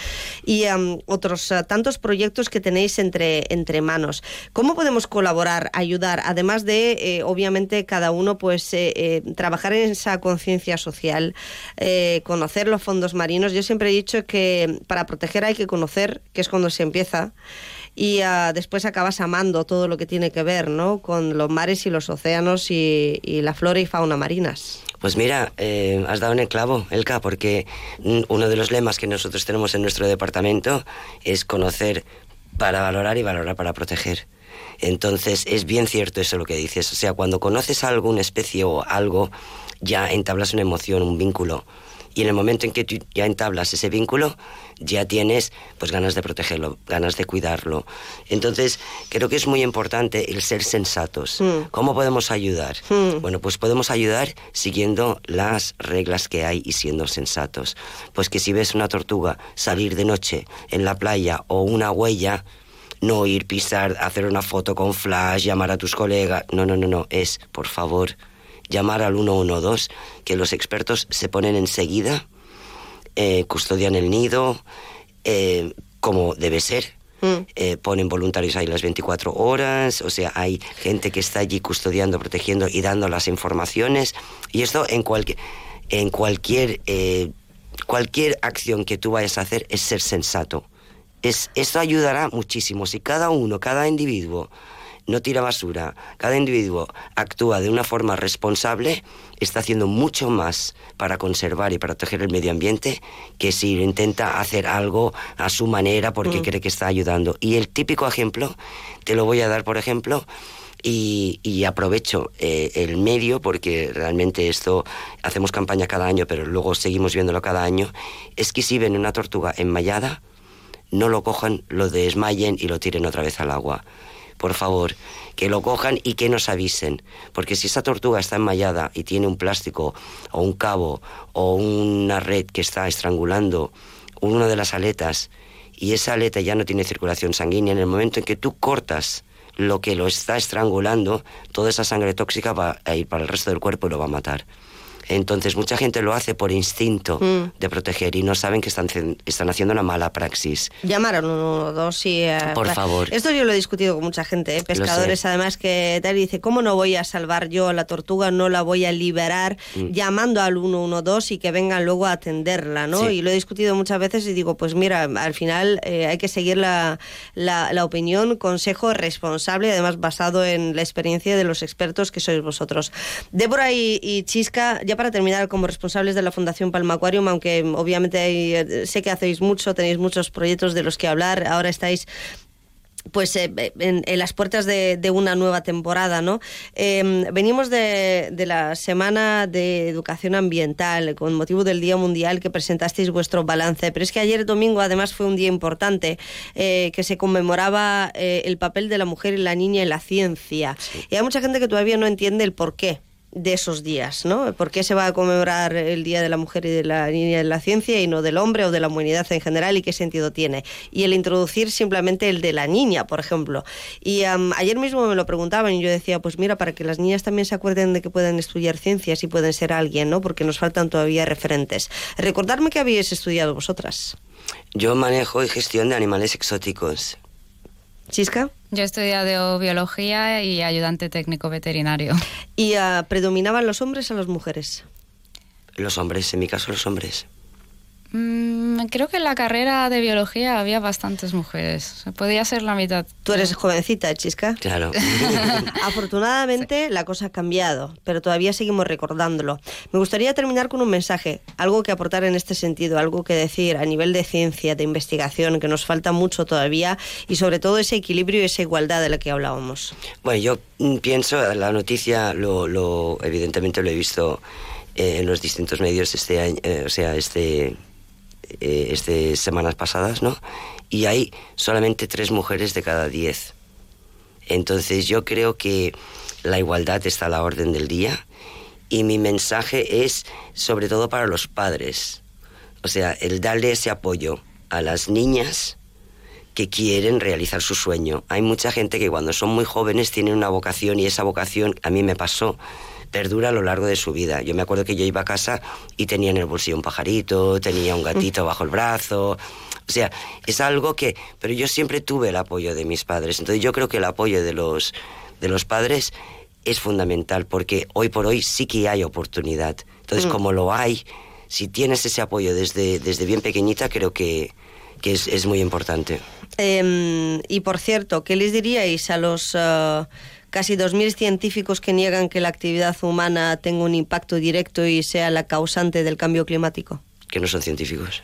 y am, otros ah, tantos proyectos que tenéis entre, entre manos. ¿Cómo podemos colaborar, ayudar, además de, eh, obviamente, cada uno pues eh, eh, trabajar en esa conciencia social, conocer los fondos marinos? Yo siempre he dicho que para proteger hay que conocer, que es cuando se empieza, y ah, después acabas amando todo lo que tiene que ver ¿no? con los mares y los océanos y, la flora y fauna marinas. Pues mira, eh, has dado en el clavo, Elka, porque uno de los lemas que nosotros tenemos en nuestro departamento es conocer para valorar y valorar para proteger. Entonces, es bien cierto eso lo que dices. O sea, cuando conoces a alguna especie o algo, ya entablas una emoción, un vínculo. Y en el momento en que tú ya entablas ese vínculo, ya tienes pues ganas de protegerlo, ganas de cuidarlo. Entonces, creo que es muy importante el ser sensatos. ¿Cómo podemos ayudar? Bueno, pues podemos ayudar siguiendo las reglas que hay y siendo sensatos. Pues que si ves una tortuga salir de noche en la playa o una huella, no ir, pisar, hacer una foto con flash, llamar a tus colegas. No, no, no, no. Es, por favor, llamar al 112, que los expertos se ponen enseguida, eh, custodian el nido, eh, como debe ser. Eh, ponen voluntarios ahí las 24 horas, o sea, hay gente que está allí custodiando, protegiendo y dando las informaciones. Y esto en, cualquier en cualquier, eh, cualquier acción que tú vayas a hacer es ser sensato Es, esto ayudará muchísimo. Si cada uno, cada individuo no tira basura, cada individuo actúa de una forma responsable, está haciendo mucho más para conservar y proteger el medio ambiente que si intenta hacer algo a su manera porque Mm. cree que está ayudando. Y el típico ejemplo, te lo voy a dar, por ejemplo, y, y aprovecho eh, el medio porque realmente esto hacemos campaña cada año, pero luego seguimos viéndolo cada año, es que si ven una tortuga enmayada, no lo cojan, lo desmayen y lo tiren otra vez al agua. Por favor, que lo cojan y que nos avisen. Porque si esa tortuga está enmayada y tiene un plástico o un cabo o una red que está estrangulando una de las aletas y esa aleta ya no tiene circulación sanguínea, en el momento en que tú cortas lo que lo está estrangulando, toda esa sangre tóxica va a ir para el resto del cuerpo y lo va a matar. Entonces mucha gente lo hace por instinto Mm. de proteger y no saben que están, están haciendo una mala praxis. Llamar al 112 y... eh, Por favor. Esto yo lo he discutido con mucha gente, ¿eh? pescadores además que tal y dice, ¿cómo no voy a salvar yo a la tortuga? No la voy a liberar Mm. llamando al 112 y que vengan luego a atenderla, ¿no? Sí. Y lo he discutido muchas veces y digo, pues mira, al final eh, hay que seguir la, la, la opinión, consejo responsable, además basado en la experiencia de los expertos que sois vosotros. Débora y, y Chisca, ya para terminar, como responsables de la Fundación Palma Aquarium, aunque mm, obviamente hay, eh, sé que hacéis mucho, tenéis muchos proyectos de los que hablar, ahora estáis pues eh, en, en las puertas de, de una nueva temporada, ¿no? Eh, venimos de, de la Semana de Educación Ambiental con motivo del Día Mundial que presentasteis vuestro balance, pero es que ayer domingo además fue un día importante eh, que se conmemoraba el papel de la mujer y la niña en la ciencia. Y hay mucha gente que todavía no entiende el porqué de esos días, ¿no? ¿Por qué se va a conmemorar el Día de la Mujer y de la Niña en la Ciencia y no del hombre o de la humanidad en general y qué sentido tiene? Y el introducir simplemente el de la niña, por ejemplo. Y ayer mismo me lo preguntaban y yo decía, pues mira, para que las niñas también se acuerden de que pueden estudiar ciencias y pueden ser alguien, ¿no? Porque nos faltan todavía referentes. Recordarme que habéis estudiado vosotras. Yo manejo y gestión de animales exóticos. ¿Chisca? Yo he estudiado biología y ayudante técnico veterinario. ¿Y ah, predominaban los hombres o las mujeres? Los hombres, en mi caso los hombres. Mm, creo que en la carrera de biología había bastantes mujeres. Podía ser la mitad. Tú eres jovencita, Chisca. Claro. Afortunadamente la cosa ha cambiado, pero todavía seguimos recordándolo. Me gustaría terminar con un mensaje, algo que aportar en este sentido, algo que decir a nivel de ciencia, de investigación, que nos falta mucho todavía y sobre todo ese equilibrio y esa igualdad de la que hablábamos. Bueno, yo mm, pienso, la noticia, lo, lo- evidentemente lo he visto eh, en los distintos medios este año, eh, o sea, este, eh, este semanas pasadas, ¿no? Y hay solamente tres mujeres de cada diez. Entonces yo creo que la igualdad está a la orden del día y mi mensaje es sobre todo para los padres. O sea, el darle ese apoyo a las niñas que quieren realizar su sueño. Hay mucha gente que cuando son muy jóvenes tienen una vocación y esa vocación, a mí me pasó, perdura a lo largo de su vida. Yo me acuerdo que yo iba a casa y tenía en el bolsillo un pajarito, tenía un gatito bajo el brazo. O sea, es algo que... Pero yo siempre tuve el apoyo de mis padres. Entonces yo creo que el apoyo de los, de los padres es fundamental porque hoy por hoy sí que hay oportunidad. Entonces, Mm. como lo hay, si tienes ese apoyo desde, desde bien pequeñita, creo que, que es, es muy importante. Eh, y por cierto, ¿qué les diríais a los eh, casi 2.000 científicos que niegan que la actividad humana tenga un impacto directo y sea la causante del cambio climático? Que no son científicos.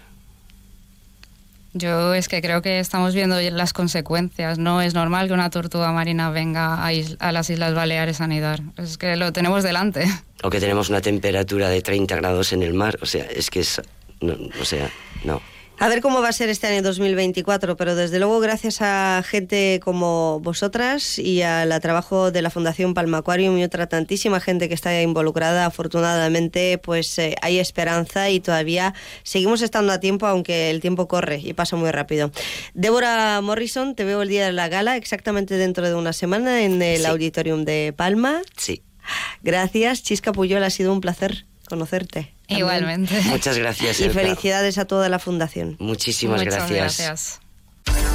Yo es que creo que estamos viendo las consecuencias. No es normal que una tortuga marina venga a, is- a las Islas Baleares a nidar. Es que lo tenemos delante. O que tenemos una temperatura de 30 grados en el mar. O sea, es que es... no, o sea, no. A ver cómo va a ser este año 2024, pero desde luego gracias a gente como vosotras y al trabajo de la Fundación Palma Aquarium y otra tantísima gente que está involucrada, afortunadamente pues eh, hay esperanza y todavía seguimos estando a tiempo, aunque el tiempo corre y pasa muy rápido. Débora Morrison, te veo el día de la gala, exactamente dentro de una semana en el Sí. Auditorium de Palma. Sí. Gracias, Chisca Puyol, ha sido un placer conocerte. También. Igualmente. Muchas gracias, Y Elka. felicidades a toda la Fundación. Muchísimas Muchas gracias. gracias.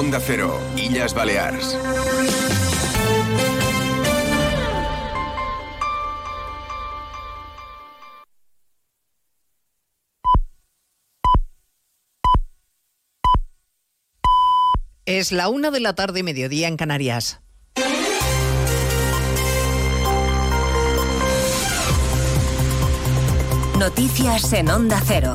Onda Cero, Illas Balears. Es la una de la tarde, mediodía en Canarias. Noticias en Onda Cero.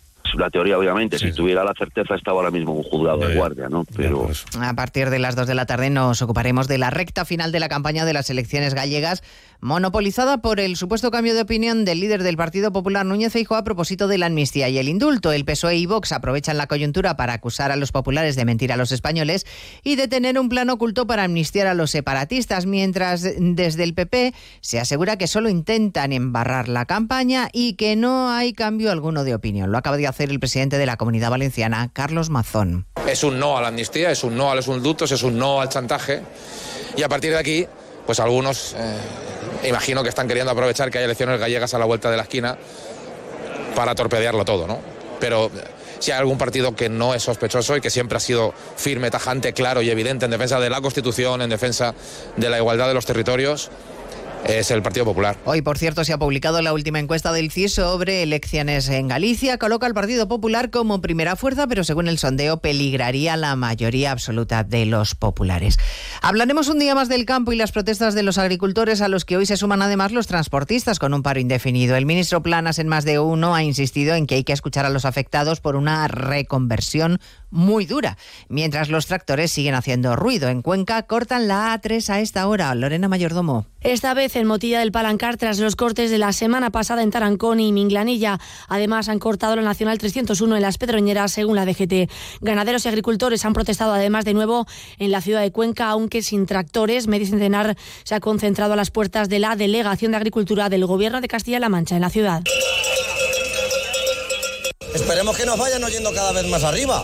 la teoría, obviamente. si tuviera la certeza, estaba ahora mismo un juzgado de guardia, ¿no? Pero... A partir de las 2 de la tarde nos ocuparemos de la recta final de la campaña de las elecciones gallegas, monopolizada por el supuesto cambio de opinión del líder del Partido Popular, Núñez Feijóo, a propósito de la amnistía y el indulto. El PSOE y Vox aprovechan la coyuntura para acusar a los populares de mentir a los españoles y de tener un plan oculto para amnistiar a los separatistas, mientras desde el PP se asegura que solo intentan embarrar la campaña y que no hay cambio alguno de opinión. Lo acaba de hacer el presidente de la Comunidad Valenciana, Carlos Mazón. Es un no a la amnistía, es un no a los indultos, es un no al chantaje y a partir de aquí, pues algunos eh, imagino que están queriendo aprovechar que hay elecciones gallegas a la vuelta de la esquina para torpedearlo todo, ¿no? Pero si hay algún partido que no es sospechoso y que siempre ha sido firme, tajante, claro y evidente en defensa de la Constitución, en defensa de la igualdad de los territorios, es el Partido Popular. Hoy, por cierto, se ha publicado la última encuesta del CIS sobre elecciones en Galicia. Coloca al Partido Popular como primera fuerza, pero según el sondeo peligraría la mayoría absoluta de los populares. Hablaremos un día más del campo y las protestas de los agricultores a los que hoy se suman además los transportistas con un paro indefinido. El ministro Planas en más de uno ha insistido en que hay que escuchar a los afectados por una reconversión muy dura, mientras los tractores siguen haciendo ruido. En Cuenca cortan la A3 a esta hora. Lorena Mayordomo. Esta vez en Motilla del Palancar tras los cortes de la semana pasada en Tarancón y Minglanilla. Además han cortado la Nacional 301 en las Pedroñeras según la DGT. Ganaderos y agricultores han protestado además de nuevo en la ciudad de Cuenca, aunque sin tractores. Medio Centenar se ha concentrado a las puertas de la Delegación de Agricultura del Gobierno de Castilla-La Mancha en la ciudad. Esperemos que nos vayan oyendo cada vez más arriba.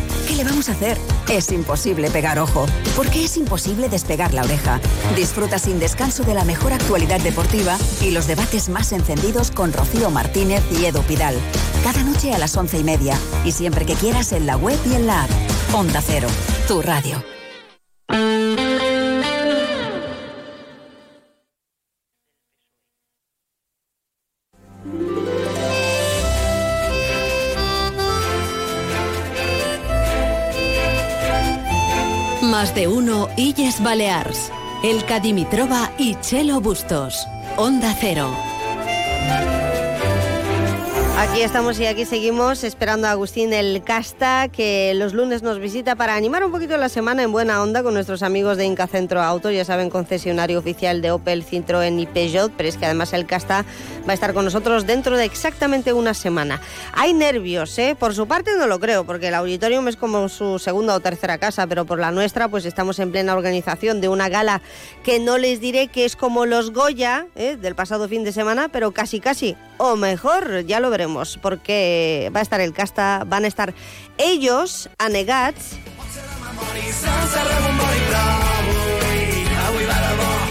¿Qué le vamos a hacer? Es imposible pegar ojo, porque es imposible despegar la oreja. Disfruta sin descanso de la mejor actualidad deportiva y los debates más encendidos con Rocío Martínez y Edo Pidal. Cada noche a las once y media y siempre que quieras en la web y en la app. Onda Cero, tu radio. Más de uno Illes Balears. El Cadimitrova y Chelo Bustos. Onda Cero. Aquí estamos y aquí seguimos esperando a Agustín el Casta, que los lunes nos visita para animar un poquito la semana en buena onda con nuestros amigos de Inca Centro Auto, ya saben, concesionario oficial de Opel, Citroën y Peugeot, pero es que además el Casta va a estar con nosotros dentro de exactamente una semana. Hay nervios, ¿eh? Por su parte no lo creo, porque el auditorium es como su segunda o tercera casa, pero por la nuestra pues estamos en plena organización de una gala que no les diré que es como los Goya ¿eh? del pasado fin de semana, pero casi casi, o mejor, ya lo veremos porque va a estar el casta, van a estar ellos anegats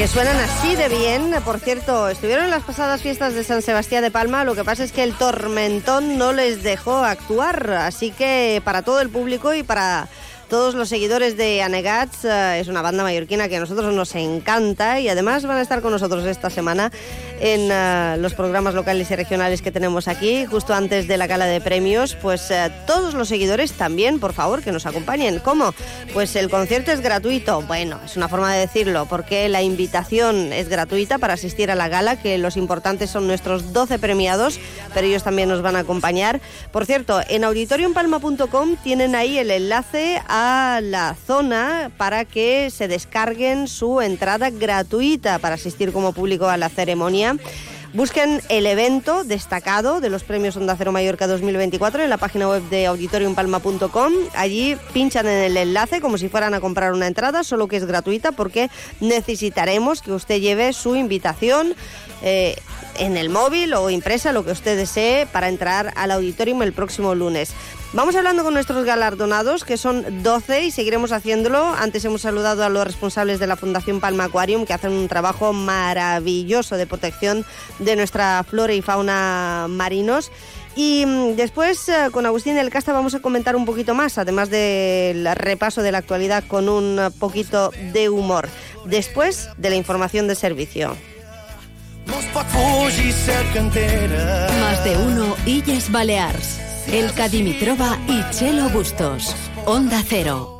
que suenan así de bien. Por cierto, estuvieron en las pasadas fiestas de San Sebastián de Palma, lo que pasa es que el tormentón no les dejó actuar, así que para todo el público y para todos los seguidores de Anegats. Eh, es una banda mallorquina que a nosotros nos encanta y además van a estar con nosotros esta semana en eh, los programas locales y regionales que tenemos aquí, justo antes de la gala de premios. Pues eh, todos los seguidores también, por favor, que nos acompañen. ¿Cómo? Pues el concierto es gratuito. Bueno, es una forma de decirlo, porque la invitación es gratuita para asistir a la gala, que los importantes son nuestros 12 premiados, pero ellos también nos van a acompañar. Por cierto, en auditoriumpalma.com tienen ahí el enlace a la zona para que se descarguen su entrada gratuita para asistir como público a la ceremonia. Busquen el evento destacado de los premios Onda Cero Mallorca 2024 en la página web de auditoriumpalma.com. Allí pinchan en el enlace como si fueran a comprar una entrada, solo que es gratuita porque necesitaremos que usted lleve su invitación. Eh, en el móvil o impresa, lo que usted desee, para entrar al auditorium el próximo lunes. Vamos hablando con nuestros galardonados, que son 12 y seguiremos haciéndolo. Antes hemos saludado a los responsables de la Fundación Palma Aquarium, que hacen un trabajo maravilloso de protección de nuestra flora y fauna marinos. Y mm, después, eh, con Agustín del Casta, vamos a comentar un poquito más, además del repaso de la actualidad con un poquito de humor. Después de la información de servicio. Más de uno Illes Balears. El Cadimitrova y Chelo Bustos. Onda Cero.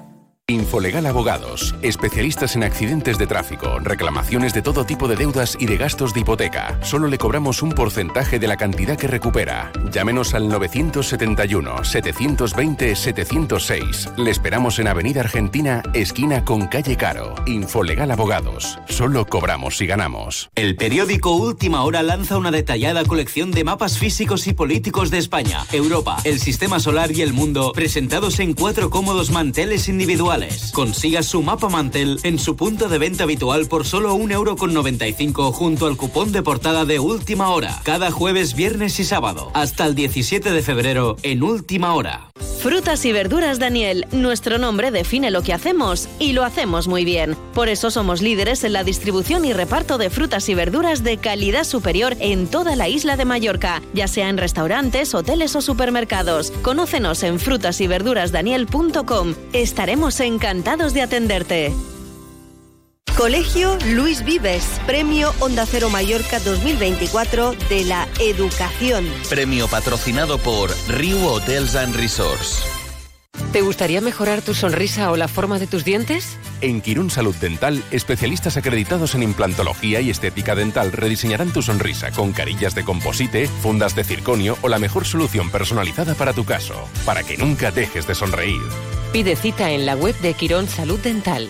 Infolegal Abogados, especialistas en accidentes de tráfico, reclamaciones de todo tipo de deudas y de gastos de hipoteca. Solo le cobramos un porcentaje de la cantidad que recupera. Llámenos al 971-720-706. Le esperamos en Avenida Argentina, esquina con calle Caro. Infolegal Abogados. Solo cobramos si ganamos. El periódico Última Hora lanza una detallada colección de mapas físicos y políticos de España, Europa, el sistema solar y el mundo, presentados en cuatro cómodos manteles individuales Consiga su mapa mantel en su punto de venta habitual por solo 1,95€ junto al cupón de portada de Última Hora. Cada jueves, viernes y sábado. Hasta el 17 de febrero en Última Hora. Frutas y verduras Daniel. Nuestro nombre define lo que hacemos y lo hacemos muy bien. Por eso somos líderes en la distribución y reparto de frutas y verduras de calidad superior en toda la isla de Mallorca, ya sea en restaurantes, hoteles o supermercados. Conócenos en frutasiverdurasdaniel.com. Estaremos encantados de atenderte. Colegio Luis Vives, Premio Onda Cero Mallorca 2024 de la Educación. Premio patrocinado por Riu Hotels and Resorts. ¿Te gustaría mejorar tu sonrisa o la forma de tus dientes? En Quirón Salud Dental, especialistas acreditados en implantología y estética dental rediseñarán tu sonrisa con carillas de composite, fundas de circonio o la mejor solución personalizada para tu caso, para que nunca dejes de sonreír. Pide cita en la web de Quirón Salud Dental.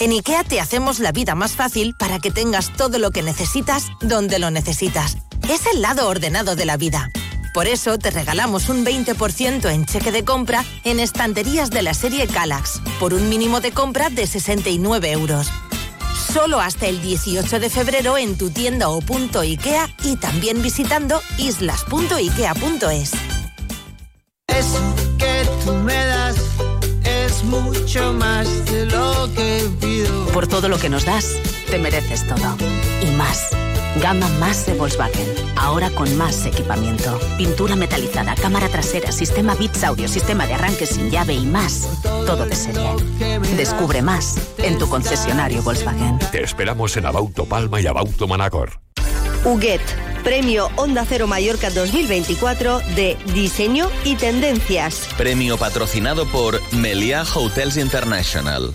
En IKEA te hacemos la vida más fácil para que tengas todo lo que necesitas donde lo necesitas. Es el lado ordenado de la vida. Por eso te regalamos un 20% en cheque de compra en estanterías de la serie Calax, por un mínimo de compra de 69 euros. Solo hasta el 18 de febrero en tu tienda o punto IKEA y también visitando islas.ikea.es. Es mucho más de lo que pido. Por todo lo que nos das, te mereces todo. Y más. Gama más de Volkswagen. Ahora con más equipamiento. Pintura metalizada, cámara trasera, sistema bits audio, sistema de arranque sin llave y más. Todo de serie. Descubre más en tu concesionario Volkswagen. Te esperamos en Abauto Palma y Abauto Manacor. Huguet, Premio Onda Cero Mallorca 2024 de Diseño y Tendencias. Premio patrocinado por Meliá Hotels International.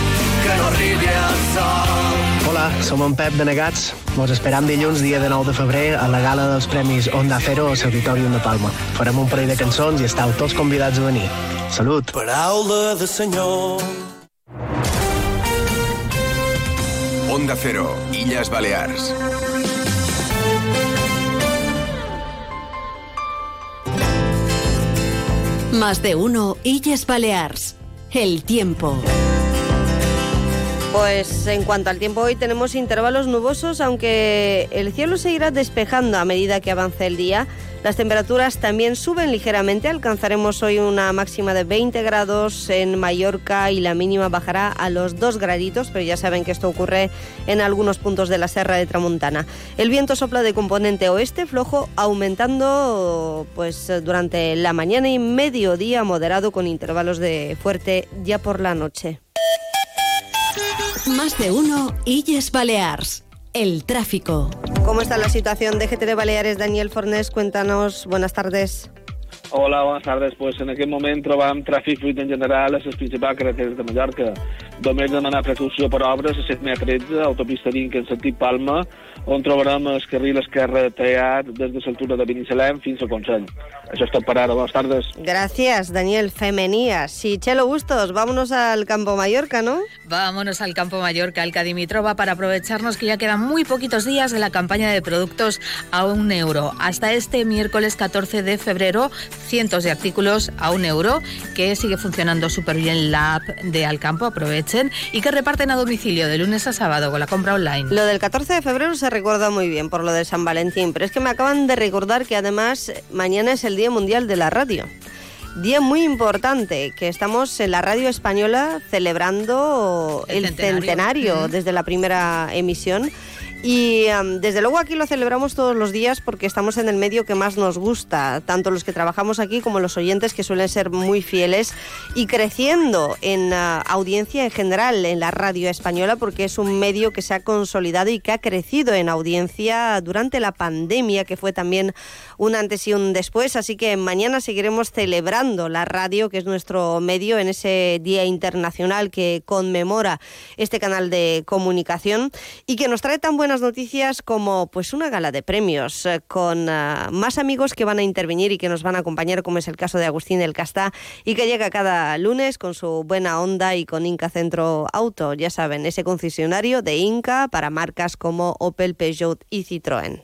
que no arribi al sol. Hola, som en Pep de Negats. Vos esperam dilluns, dia de 9 de febrer, a la gala dels Premis Onda Cero al Auditorium de Palma. Farem un parell de cançons i estàu tots convidats a venir. Salut! Paraula de senyor. Onda Cero, Illes Balears. Más de uno, Illes Balears. El tiempo. Pues en cuanto al tiempo hoy tenemos intervalos nubosos, aunque el cielo se irá despejando a medida que avance el día. Las temperaturas también suben ligeramente, alcanzaremos hoy una máxima de 20 grados en Mallorca y la mínima bajará a los 2 graditos, pero ya saben que esto ocurre en algunos puntos de la Serra de Tramuntana. El viento sopla de componente oeste flojo, aumentando pues durante la mañana y mediodía moderado con intervalos de fuerte ya por la noche. Más de uno, Illes Balears. El tráfico. ¿Cómo está la situación de GTD Baleares? Daniel Fornés, cuéntanos. Buenas tardes. Hola, buenas tardes. Pues en aquest moment trobam tràfic fluid en general a les principals carreteres de Mallorca. Només demanar precaució per obres a 7M13, autopista Vinca en sentit Palma, on trobarem el carril esquerre tallat des de l'altura de Binissalem fins a Consell. Això és tot per ara. Buenas tardes. Gracias, Daniel. Femenías. Sí, Chelo Bustos, vámonos al Campo Mallorca, ¿no? Vámonos al Campo Mallorca, al Cadimitrova, para aprovecharnos que ya quedan muy poquitos días de la campaña de productos a un euro. Hasta este miércoles 14 de febrero, cientos de artículos a un euro, que sigue funcionando súper bien la app de Alcampo, y que reparten a domicilio de lunes a sábado con la compra online. Lo del 14 de febrero se recuerda muy bien por lo de San Valentín, pero es que me acaban de recordar que además mañana es el Día Mundial de la Radio. Día muy importante, que estamos en la radio española celebrando el, centenario, centenario desde la primera emisión. Y um, desde luego aquí lo celebramos todos los días porque estamos en el medio que más nos gusta, tanto los que trabajamos aquí como los oyentes que suelen ser muy fieles y creciendo en uh, audiencia en general en la radio española porque es un medio que se ha consolidado y que ha crecido en audiencia durante la pandemia que fue también un antes y un después, así que mañana seguiremos celebrando la radio que es nuestro medio en ese Día Internacional que conmemora este canal de comunicación y que nos trae tan buenas noticias como pues una gala de premios eh, con uh, más amigos que van a intervenir y que nos van a acompañar, como es el caso de Agustín del Casta, y que llega cada lunes con su buena onda y con Inca Centro Auto, ya saben, ese concesionario de Inca para marcas como Opel, Peugeot y Citroën.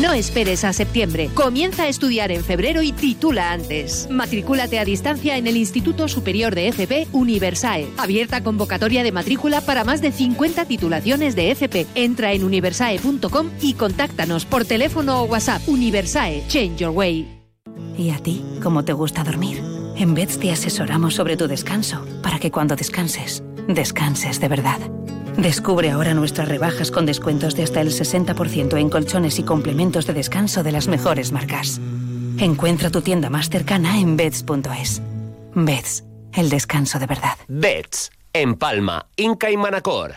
No esperes a septiembre. Comienza a estudiar en febrero y titula antes. Matricúlate a distancia en el Instituto Superior de FP Universae. Abierta convocatoria de matrícula para más de 50 titulaciones de FP. Entra en universae.com y contáctanos por teléfono o WhatsApp. Universae, Change Your Way. ¿Y a ti? ¿Cómo te gusta dormir? En Beds te asesoramos sobre tu descanso para que cuando descanses, descanses de verdad. Descubre ahora nuestras rebajas con descuentos de hasta el 60% en colchones y complementos de descanso de las mejores marcas. Encuentra tu tienda más cercana en beds.es. Beds, el descanso de verdad. Beds, en Palma, Inca y Manacor.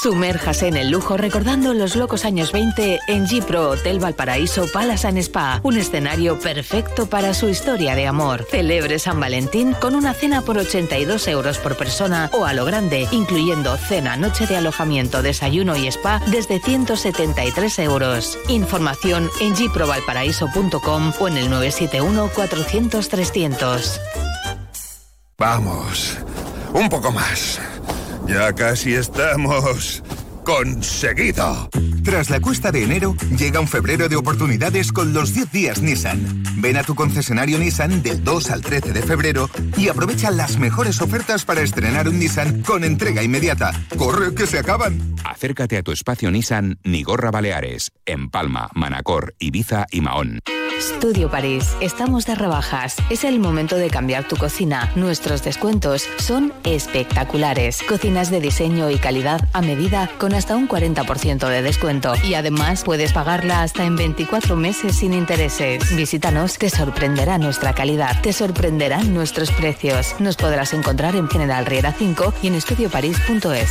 Sumérjase en el lujo recordando los locos años 20 en Gipro Hotel Valparaíso Palace and Spa, un escenario perfecto para su historia de amor. Celebre San Valentín con una cena por 82 euros por persona o a lo grande, incluyendo cena, noche de alojamiento, desayuno y spa desde 173 euros. Información en giprovalparaíso.com o en el 971 400 300. Vamos, un poco más. Ya casi estamos conseguido. Tras la cuesta de enero, llega un febrero de oportunidades con los 10 días Nissan. Ven a tu concesionario Nissan del 2 al 13 de febrero y aprovecha las mejores ofertas para estrenar un Nissan con entrega inmediata. ¡Corre que se acaban! Acércate a tu espacio Nissan Nigorra Baleares, en Palma, Manacor, Ibiza y Mahón. Studio París, estamos de rebajas. Es el momento de cambiar tu cocina. Nuestros descuentos son espectaculares. Cocinas de diseño y calidad a medida con hasta un 40% de descuento. Y además puedes pagarla hasta en 24 meses sin intereses. Visítanos, te sorprenderá nuestra calidad, te sorprenderán nuestros precios. Nos podrás encontrar en General Riera 5 y en estudioparís.es.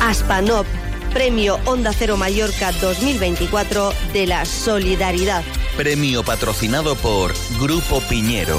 Aspanop, Premio Onda Cero Mallorca 2024 de la Solidaridad. Premio patrocinado por Grupo Piñero.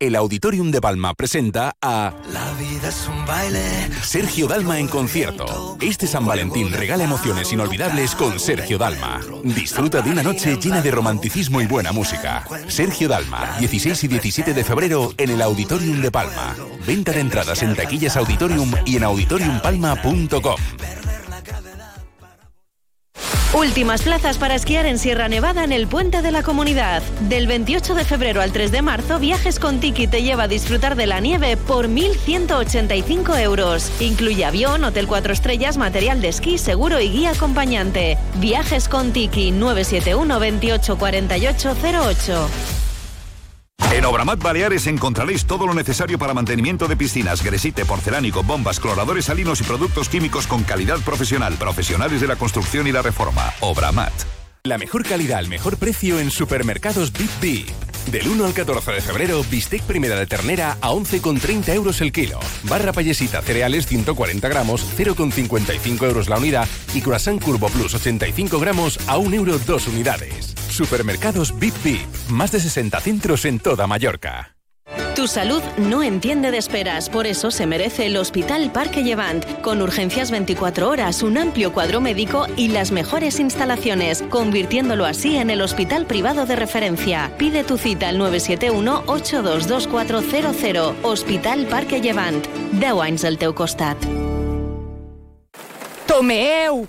El Auditorium de Palma presenta a La vida es un baile. Sergio Dalma en concierto. Este San Valentín regala emociones inolvidables con Sergio Dalma. Disfruta de una noche llena de romanticismo y buena música. Sergio Dalma, 16 y 17 de febrero en el Auditorium de Palma. Venta de entradas en taquillas Auditorium y en auditoriumpalma.com. Últimas plazas para esquiar en Sierra Nevada en el Puente de la Comunidad. Del 28 de febrero al 3 de marzo, Viajes con Tiki te lleva a disfrutar de la nieve por 1.185 euros. Incluye avión, hotel 4 estrellas, material de esquí, seguro y guía acompañante. Viajes con Tiki 971 28 48 08. En Obramat Baleares encontraréis todo lo necesario para mantenimiento de piscinas, gresite, porcelánico, bombas, cloradores salinos y productos químicos con calidad profesional. Profesionales de la construcción y la reforma. Obramat. La mejor calidad al mejor precio en supermercados Big B. Del 1 al 14 de febrero, bistec primera de ternera a 11,30 euros el kilo. Barra payesita cereales 140 gramos, 0,55 euros la unidad. Y croissant curvo plus 85 gramos a 1 euro 2 unidades. Supermercados Bip Bip. Más de 60 centros en toda Mallorca. Tu salud no entiende de esperas, por eso se merece el Hospital Parque Llevant, con urgencias 24 horas, un amplio cuadro médico y las mejores instalaciones, convirtiéndolo así en el hospital privado de referencia. Pide tu cita al 971-822400, Hospital Parque Llevant. 10 anys al teu costat. ¡Tomeu!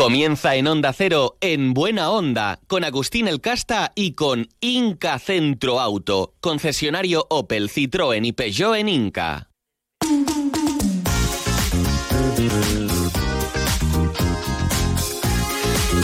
Comienza en Onda Cero, en Buena Onda, con Agustín El Casta y con Inca Centro Auto, concesionario Opel, Citroën y Peugeot en Inca.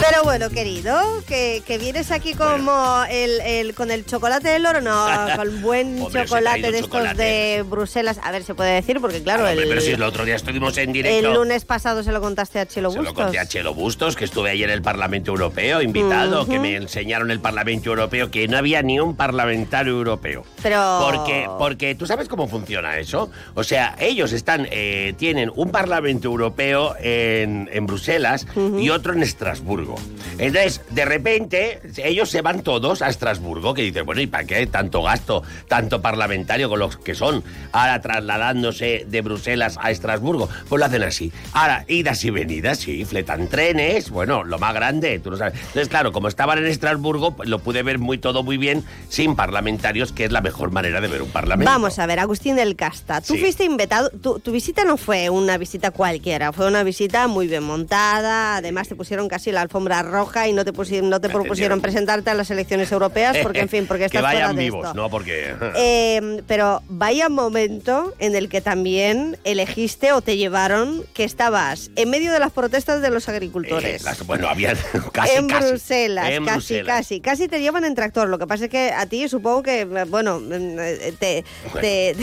Pero bueno, querido, que, que vienes aquí como el, el- con el chocolate del oro, no, con buen Hombre, chocolate de estos chocolate. de Bruselas. A ver, se puede decir, porque claro, Hombre, el, pero si el otro día estuvimos en directo. el lunes pasado se lo contaste a Chelo Se lo Bustos. conté a Chelo Bustos, que estuve ayer en el Parlamento Europeo, invitado, que me enseñaron el Parlamento Europeo, que no había ni un parlamentario europeo. Pero... Porque, porque tú sabes cómo funciona eso. O sea, ellos están, eh, tienen un Parlamento Europeo en, en Bruselas y otro en Estrasburgo. Entonces, de repente, ellos se van todos a Estrasburgo, que dicen, bueno, ¿y para qué tanto gasto, tanto parlamentario con los que son? Ahora trasladándose de Bruselas a Estrasburgo. Pues lo hacen así. Ahora, idas y venidas, sí, fletan trenes, bueno, lo más grande, tú lo sabes. Entonces, claro, como estaban en Estrasburgo, pues lo pude ver muy todo muy bien, sin parlamentarios, que es la mejor manera de ver un parlamento. Vamos a ver, Agustín del Casta, tú Sí. fuiste invitado, tu, tu visita no fue una visita cualquiera, fue una visita muy bien montada, además te pusieron casi la alfombra roja y no te, pusieron, no te propusieron presentarte a las elecciones europeas, porque en fin, porque que estás fuera vayan de vivos, esto. ¿no? Porque... Eh, pero vaya momento en el que también elegiste o te llevaron que estabas en medio de las protestas de los agricultores. Eh, las- bueno, había casi, en casi. Bruselas, En casi, Bruselas. casi. Casi te llevan en tractor. Lo que pasa es que a ti supongo que, bueno, eh, te, te,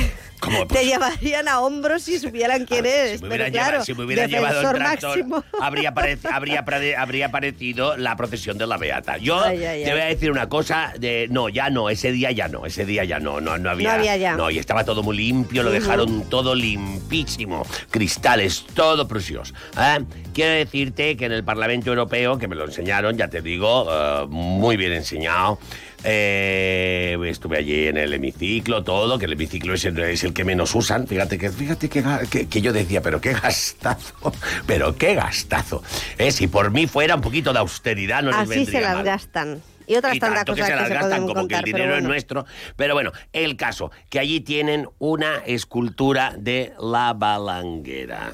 ¿Cómo? te llevarían a hombros si supieran quién eres. Si me pero hubieran claro, llevado, si me hubieran llevado el tractor, habría, parec- habría, pare- habría aparecido la procesión de la Beata. Yo Ay, ay, te voy a decir una cosa, de, no, ya no, ese día ya no, ese día ya no, no, no había... No había ya. No, y estaba todo muy limpio, lo dejaron todo limpísimo, cristales, todo precioso. ¿eh? Quiero decirte que en el Parlamento Europeo, que me lo enseñaron, ya te digo, eh, muy bien enseñado, eh, estuve allí en el hemiciclo, todo, que el hemiciclo es el, es el que menos usan. Fíjate que, fíjate que, que- que yo decía, pero qué gastazo, pero qué gastazo. Eh, si por mí fuera un poquito de austeridad, no les Así se las mal. gastan. Y otras Y tantas tanto que cosas se que, las se gastan como contar. que el dinero es nuestro. Pero bueno, el caso, que allí tienen una escultura de la balanguera.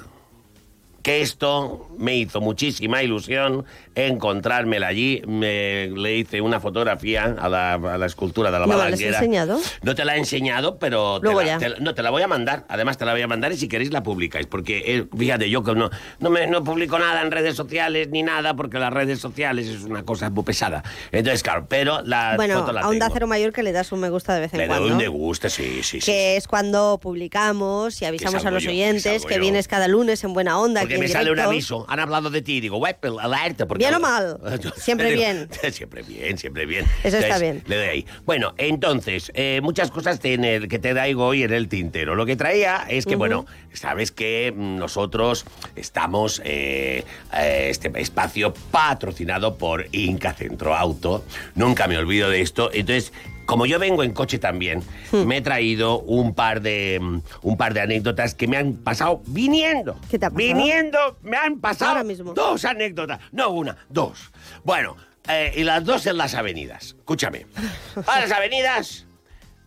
Que esto me hizo muchísima ilusión encontrármela allí. Me, le hice una fotografía a la, a la escultura de la ¿No me la has balanguera. enseñado? No te la he enseñado, pero te Luego la- ya. te no te la voy a mandar. Además te la voy a mandar y si queréis la publicáis, porque eh, fíjate yo que no no me no publico nada en redes sociales ni nada porque las redes sociales es una cosa muy pesada. Entonces claro, pero la Bueno, foto la a Onda tengo. Cero Mayor que le das un me gusta de vez en Le cuando. doy un me gusta, sí, sí, sí. que es cuando publicamos y avisamos a los yo, que oyentes que yo. vienes cada lunes en buena onda. Porque me sale un aviso. Han hablado de ti y digo, web, alerta. Porque ¿Bien o mal? Siempre bien. siempre bien, siempre bien. Eso está Entonces, bien. Le doy ahí. Bueno, entonces, eh, muchas cosas en el- que te traigo hoy en el tintero. Lo que traía es que, bueno, sabes que nosotros estamos, eh, eh, este espacio patrocinado por Inca Centro Auto. Nunca me olvido de esto. Entonces, como yo vengo en coche también, Hmm. me he traído un par de mm, un par de anécdotas que me han pasado viniendo. ¿Qué te ha pasado? Viniendo, me han pasado Ahora mismo. dos anécdotas. No una, dos. Bueno, eh, y las dos en las avenidas. Escúchame. A las avenidas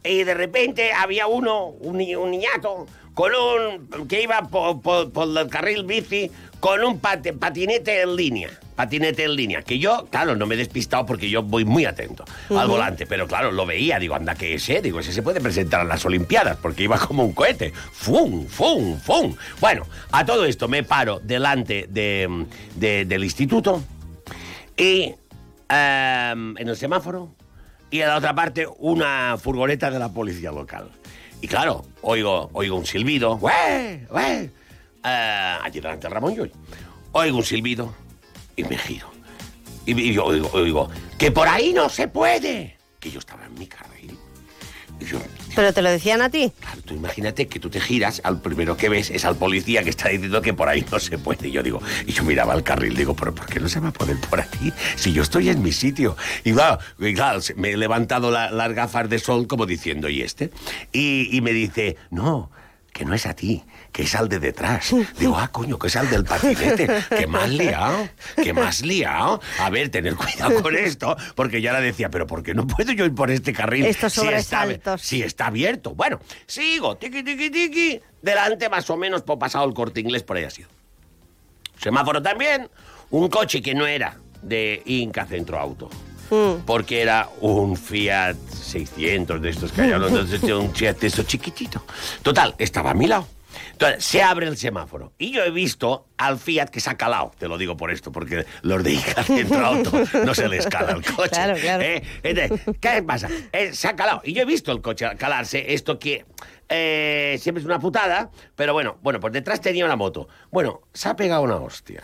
y de repente había uno, un, un niñato, con un que iba por, por- por el carril bici con un pat- patinete en línea. Patinete en línea. Que yo, claro, no me he despistado porque yo voy muy atento al volante. Pero claro, lo veía. Digo, anda, que ese. Digo, ese se puede presentar a las Olimpiadas porque iba como un cohete. ¡Fum, fum, fum! Bueno, a todo esto me paro delante de- de- del instituto y em, en el semáforo y en la otra parte una furgoneta de la policía local. Y claro, oigo, oigo un silbido, ¡Ué! ¡Ué! Eh, allí delante del Ramón Llull. Oigo un silbido y me giro. Y, y yo oigo, oigo, que por ahí no se puede. Que yo estaba en mi carril. Y yo, ¿Pero te lo decían a ti? Claro, tú imagínate que tú te giras, al primero que ves es al policía que está diciendo que por ahí no se puede. Y yo digo, y yo miraba al carril, digo, pero ¿por qué no se va a poder por aquí? Si yo estoy en mi sitio. Y claro, y me he levantado la- las gafas de sol como diciendo, ¿y este? Y, y me dice, no, que no es a ti, que es al de detrás. Digo, ah, coño, que es al del patinete. Que más liado, que más liado. A ver, tener cuidado con esto, porque ya la decía, pero ¿por qué no puedo yo ir por este carril? Estos si está- si está abierto. Bueno, sigo, tiqui, tiqui, tiqui. Delante, más o menos, por pasado el corte inglés, por ahí ha sido. Semáforo también. Un coche que no era de Inca Centro Auto. Mm. Porque era un Fiat 600 de estos que hay de un Fiat de estos chiquitito. Total, estaba a mi lado. Entonces, se abre el semáforo. Y yo he visto al Fiat que se ha calado. Te lo digo por esto, porque los de ICA dentro auto no se les cala el coche. Claro, claro. ¿eh? Entonces, ¿Qué pasa? Eh, se ha calado. Y yo he visto el coche calarse. Esto que eh, siempre es una putada, pero bueno, bueno, pues detrás tenía una moto. Bueno, se ha pegado una hostia.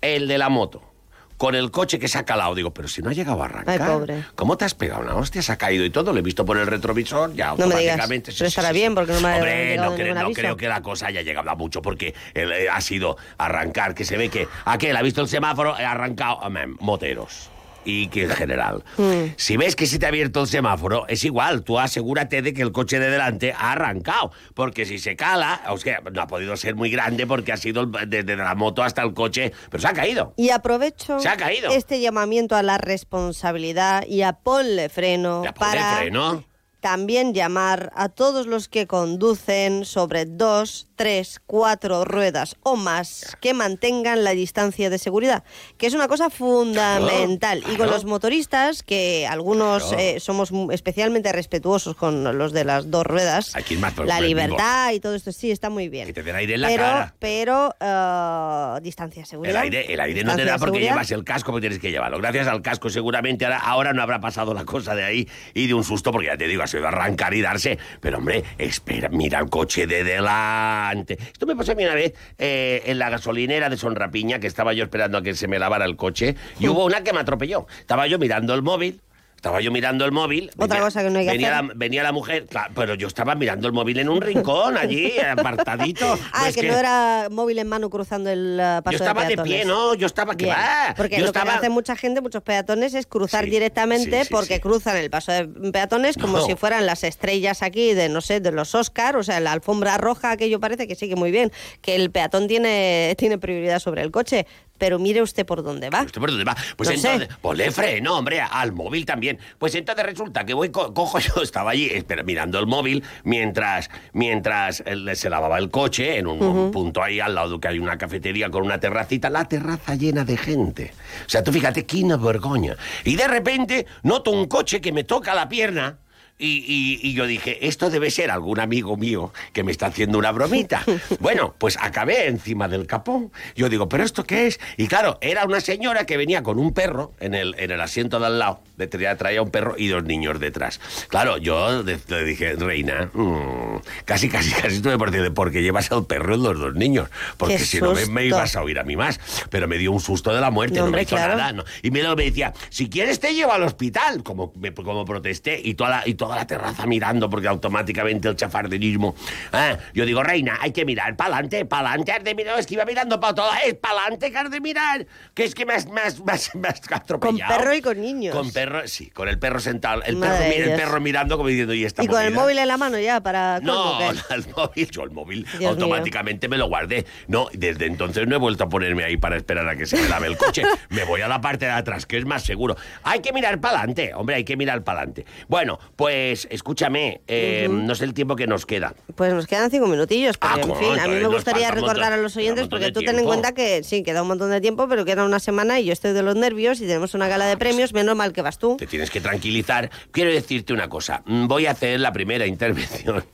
El de la moto. Con el coche que se ha calado. Digo, pero si no ha llegado a arrancar. Ay, pobre. ¿Cómo te has pegado una hostia? Se ha caído y todo. Lo he visto por el retrovisor. Ya No me digas. automáticamente. Pero estará bien porque no me ha Hombre, no, cre- ningún no creo que la cosa haya llegado a mucho porque él, eh, ha sido arrancar, que se ve que aquel ha visto el semáforo, ha arrancado, moteros. Y que en general. Mm. Si ves que se te ha abierto el semáforo, es igual, tú asegúrate de que el coche de delante ha arrancado. Porque si se cala, o sea, no ha podido ser muy grande porque ha sido desde la moto hasta el coche, pero se ha caído. Y aprovecho Se ha caído. este llamamiento a la responsabilidad y a ponle freno Ponle para freno. También llamar a todos los que conducen sobre dos, tres, cuatro ruedas o más que mantengan la distancia de seguridad, que es una cosa fundamental. y con claro. los motoristas, que algunos Claro. eh, somos especialmente respetuosos con los de las dos ruedas, Aquí más la el libertad y todo esto, sí, está muy bien. Que te den aire en la pero, cara. pero eh, distancia de El seguridad. aire, el aire no te da porque llevas el casco, porque tienes que llevarlo. Gracias al casco seguramente ahora, ahora no habrá pasado la cosa de ahí y de un susto, porque ya te digo, ha sido arrancar y darse. Pero hombre, espera, mira el coche de delante. Esto me pasó a mí una vez eh, en la gasolinera de Sonrapiña, que estaba yo esperando a que se me lavara el coche, y hubo una que me atropelló. Estaba yo mirando el móvil. Estaba yo mirando el móvil. Otra cosa que no hay que venía hacer. La, venía la mujer, claro, pero yo estaba mirando el móvil en un rincón, allí, apartadito. Ah, Pues que, no era móvil en mano cruzando el uh, paso Yo estaba de, pie, ¿no? Yo estaba que va. Porque yo lo estaba... que hace mucha gente, muchos peatones, es cruzar Sí, directamente sí, sí, porque cruzan el paso de peatones como No. si fueran las estrellas aquí de, no sé, de los Oscar, o sea, la alfombra roja, aquello parece que sigue muy bien, que el peatón tiene, tiene prioridad sobre el coche. Pero mire usted por dónde va. ¿Usted por dónde va? Pues No sé. entonces, ponle freno, hombre, al móvil también. Pues entonces resulta que voy, co- cojo yo, estaba allí espera, mirando el móvil mientras, mientras él se lavaba el coche en un, un punto ahí al lado que hay una cafetería con una terracita, la terraza llena de gente. O sea, tú fíjate, qué vergüenza. Y de repente noto un coche que me toca la pierna. Y, y- y yo dije, esto debe ser algún amigo mío que me está haciendo una bromita. bueno, pues acabé encima del capón. Yo digo, ¿pero esto qué es? Y claro, era una señora que venía con un perro en el, en el asiento de al lado. De- Traía, traía un perro y dos niños detrás. Claro, yo le dije, reina, mm, casi, casi, casi estuve por decirle, porque llevas al perro y los dos niños. Porque si no me, ibas a oír a mí más. Pero me dio un susto de la muerte, No, no, hombre, me hizo claro. nada. no. Y me lo me decía, si quieres te llevo al hospital, como, me- como protesté, y toda, la, y toda la terraza mirando, porque automáticamente el chafarderismo. Ah, yo digo, reina, hay que mirar para adelante, para adelante, has de mirar, es que iba mirando para todo, es para adelante que has de mirar, que es que me has, me has- me has- me has Con atropellado. perro y con niños. Con perro, sí, con el perro sentado, el, perro, el mirando como diciendo, y esta y con el movida?". móvil en la mano ya para... No, el móvil, yo el móvil Dios automáticamente me lo guardé. No, desde entonces no he vuelto a ponerme ahí para esperar a que se me lave el coche. me voy a la parte de atrás, que es más seguro. Hay que mirar para adelante, hombre, hay que mirar para adelante. Bueno, pues escúchame, eh, no sé el tiempo que nos queda. Pues nos quedan cinco minutillos, pero Ah, en coño, fin, a mí entonces me gustaría recordar a los oyentes, porque tú ten en cuenta que sí, queda un montón de tiempo, pero queda una semana y yo estoy de los nervios y tenemos una gala de premios, menos mal que vas tú. Te tienes que tranquilizar. Quiero decirte una cosa. Mm, Voy a hacer la primera intervención.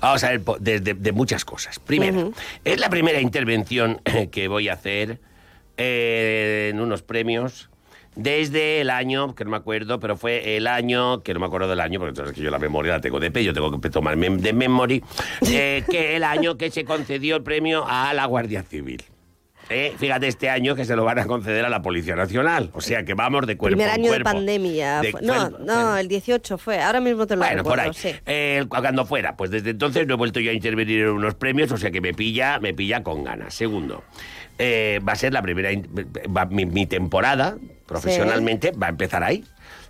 Vamos a ver, de- de muchas cosas. Primero, es la primera intervención que voy a hacer eh, en unos premios desde el año, que no me acuerdo, pero fue el año, que no me acuerdo del año, porque entonces que yo la memoria la tengo de pe, yo tengo que tomar de memory, eh, que el año que se concedió el premio a la Guardia Civil. Eh, fíjate, este año que se lo van a conceder a la Policía Nacional. O sea que vamos de cuerpo Primer año de cuerpo. pandemia. De fue- no, cuerpo- no, el 18 fue. Ahora mismo te lo bueno, por ahí. sí. Eh, cuando fuera, pues desde entonces no he vuelto yo a intervenir en unos premios, o sea que me pilla, me pilla con ganas. Segundo, eh, va a ser la primera, va- mi, mi temporada profesionalmente va a empezar ahí,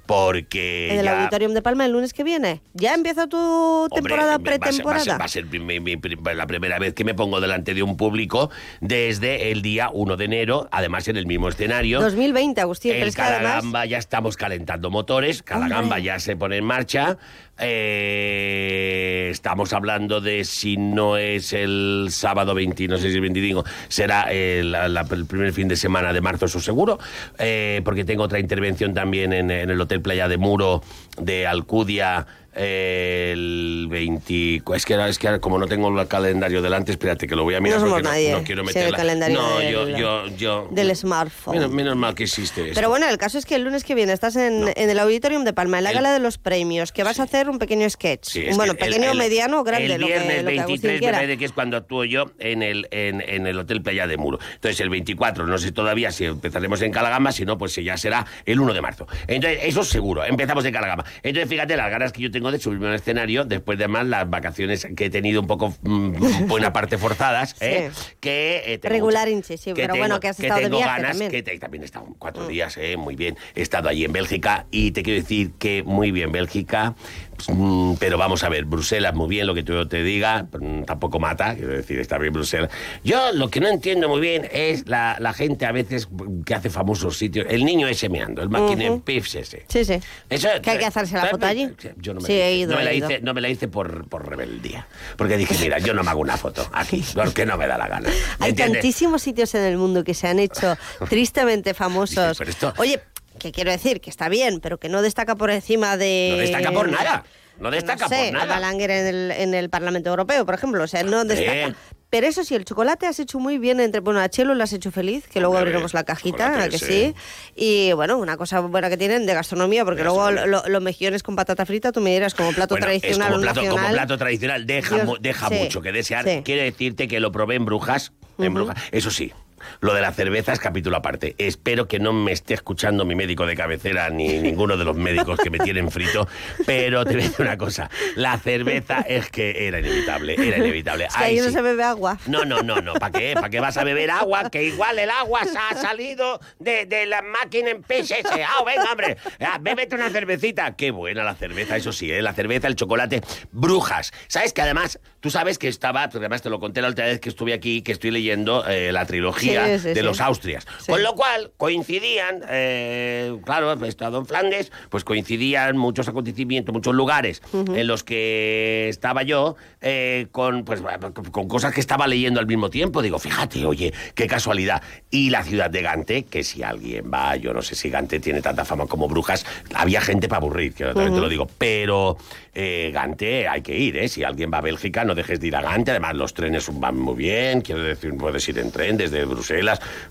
porque En el ya- Auditorium de Palma el lunes que viene. ¿Ya empieza tu Hombre, temporada me- va a ser- pretemporada? Va a ser, va a ser mi- la primera vez que me pongo delante de un público desde el día 1 de enero, además en el mismo escenario. 2020, Agustín, El que además... Calagamba ya estamos calentando motores, Calagamba ya se pone en marcha. Eh, estamos hablando de si no es el sábado 20, no sé si es 25, será el, la- la- el primer fin de semana de marzo, eso seguro, eh, porque tengo otra intervención también en el Hotel Playa de Muro de Alcudia el 20... Es que, ahora- es que ahora, como no tengo el calendario delante, espérate que lo voy a mirar No somos porque nadie no, no quiero meter el calendario No, del- yo, yo, yo... Del smartphone. Menos, menos mal que existe esto. Pero bueno, el caso es que el lunes que viene estás en, en el Auditorium de Palma, en la El- gala de los premios, que vas a hacer un pequeño sketch. Sí, bueno, que pequeño, el- mediano grande, El lo que, viernes lo que Agustín 23 me quiera. parece que es cuando actúo yo en el, en, en el Hotel Playa de Muro. Entonces el 24, no sé todavía si empezaremos en Calagama, si no, pues ya será el 1 de marzo. Entonces, eso seguro, empezamos en Calagama. Entonces, fíjate las ganas que yo tengo de subirme al escenario, después de más las vacaciones que he tenido un poco, mm, buena parte forzadas, ¿eh? que eh, tengo Regular, mucha- sí, que pero tengo- bueno, que has que estado de tengo viaje ganas, también. Mm. que te- también he estado cuatro días, eh, muy bien. He estado allí en Bélgica y te quiero decir que muy bien Bélgica, pues, mm, pero vamos a ver, Bruselas muy bien, lo que tú te diga, mm, tampoco mata, quiero decir, está bien Bruselas. Yo lo que no entiendo muy bien es la, la gente a veces que hace famosos sitios, el niño ese meando, el máquina Ujú. Piffs ese. Sí, sí. Eso, que hay que hacerse la foto allí. Yo no me, sí, he ido, no me la hice, no me la hice por, por rebeldía. Porque dije, mira, yo no me hago una foto aquí, porque no me da la gana. Hay ¿Entiendes? tantísimos sitios en el mundo que se han hecho tristemente famosos. esto- Oye, que quiero decir que está bien, pero que no destaca por encima de... No destaca por nada. No destaca no sé, por nada. Balaguer en el, en el Parlamento Europeo, por ejemplo. O sea, no destaca. Pero eso sí, el chocolate has hecho muy bien entre... Bueno, a Chelo lo has hecho feliz, que luego abriremos la cajita, chocolate, ¿a que sí. Y bueno, una cosa buena que tienen de gastronomía, porque De luego gastronomía. lo- los mejillones con patata frita, tú me dirás como plato Bueno, tradicional como plato, como plato tradicional, deja, Dios, deja sí, mucho que desear. sí. Quiero decirte que lo probé en Brujas, en. Brujas. Eso sí, lo de la cerveza es capítulo aparte. Espero que no me esté escuchando mi médico de cabecera ni ninguno de los médicos que me tienen frito, pero te voy a decir una cosa. La cerveza es que era inevitable, era inevitable. Es que Ahí ahí no sí. se bebe agua. No, no, no, no. ¿Para qué? ¿Para qué vas a beber agua? Que igual el agua se ha salido de, de la máquina en PSS. ¡Ah, venga, hombre! Ah, bébete una cervecita. Qué buena la cerveza, eso sí, ¿eh? La cerveza, el chocolate. Brujas. ¿Sabes que además, tú sabes que estaba, además te lo conté la última vez que estuve aquí, que estoy leyendo eh, la trilogía Sí, sí, de sí. los Austrias. Con lo cual coincidían, eh, claro, he estado en Flandes, pues coincidían muchos acontecimientos, muchos lugares Ujú. en los que estaba yo eh, con, pues, con cosas que estaba leyendo al mismo tiempo. Digo, fíjate, oye, qué casualidad. Y la ciudad de Gante, que si alguien va, yo no sé si Gante tiene tanta fama como Brujas, había gente para aburrir, que también te Ujú. lo digo, pero eh, Gante hay que ir, ¿eh? Si alguien va a Bélgica, no dejes de ir a Gante. Además, los trenes van muy bien, quiero decir, puedes ir en tren desde Bruselas,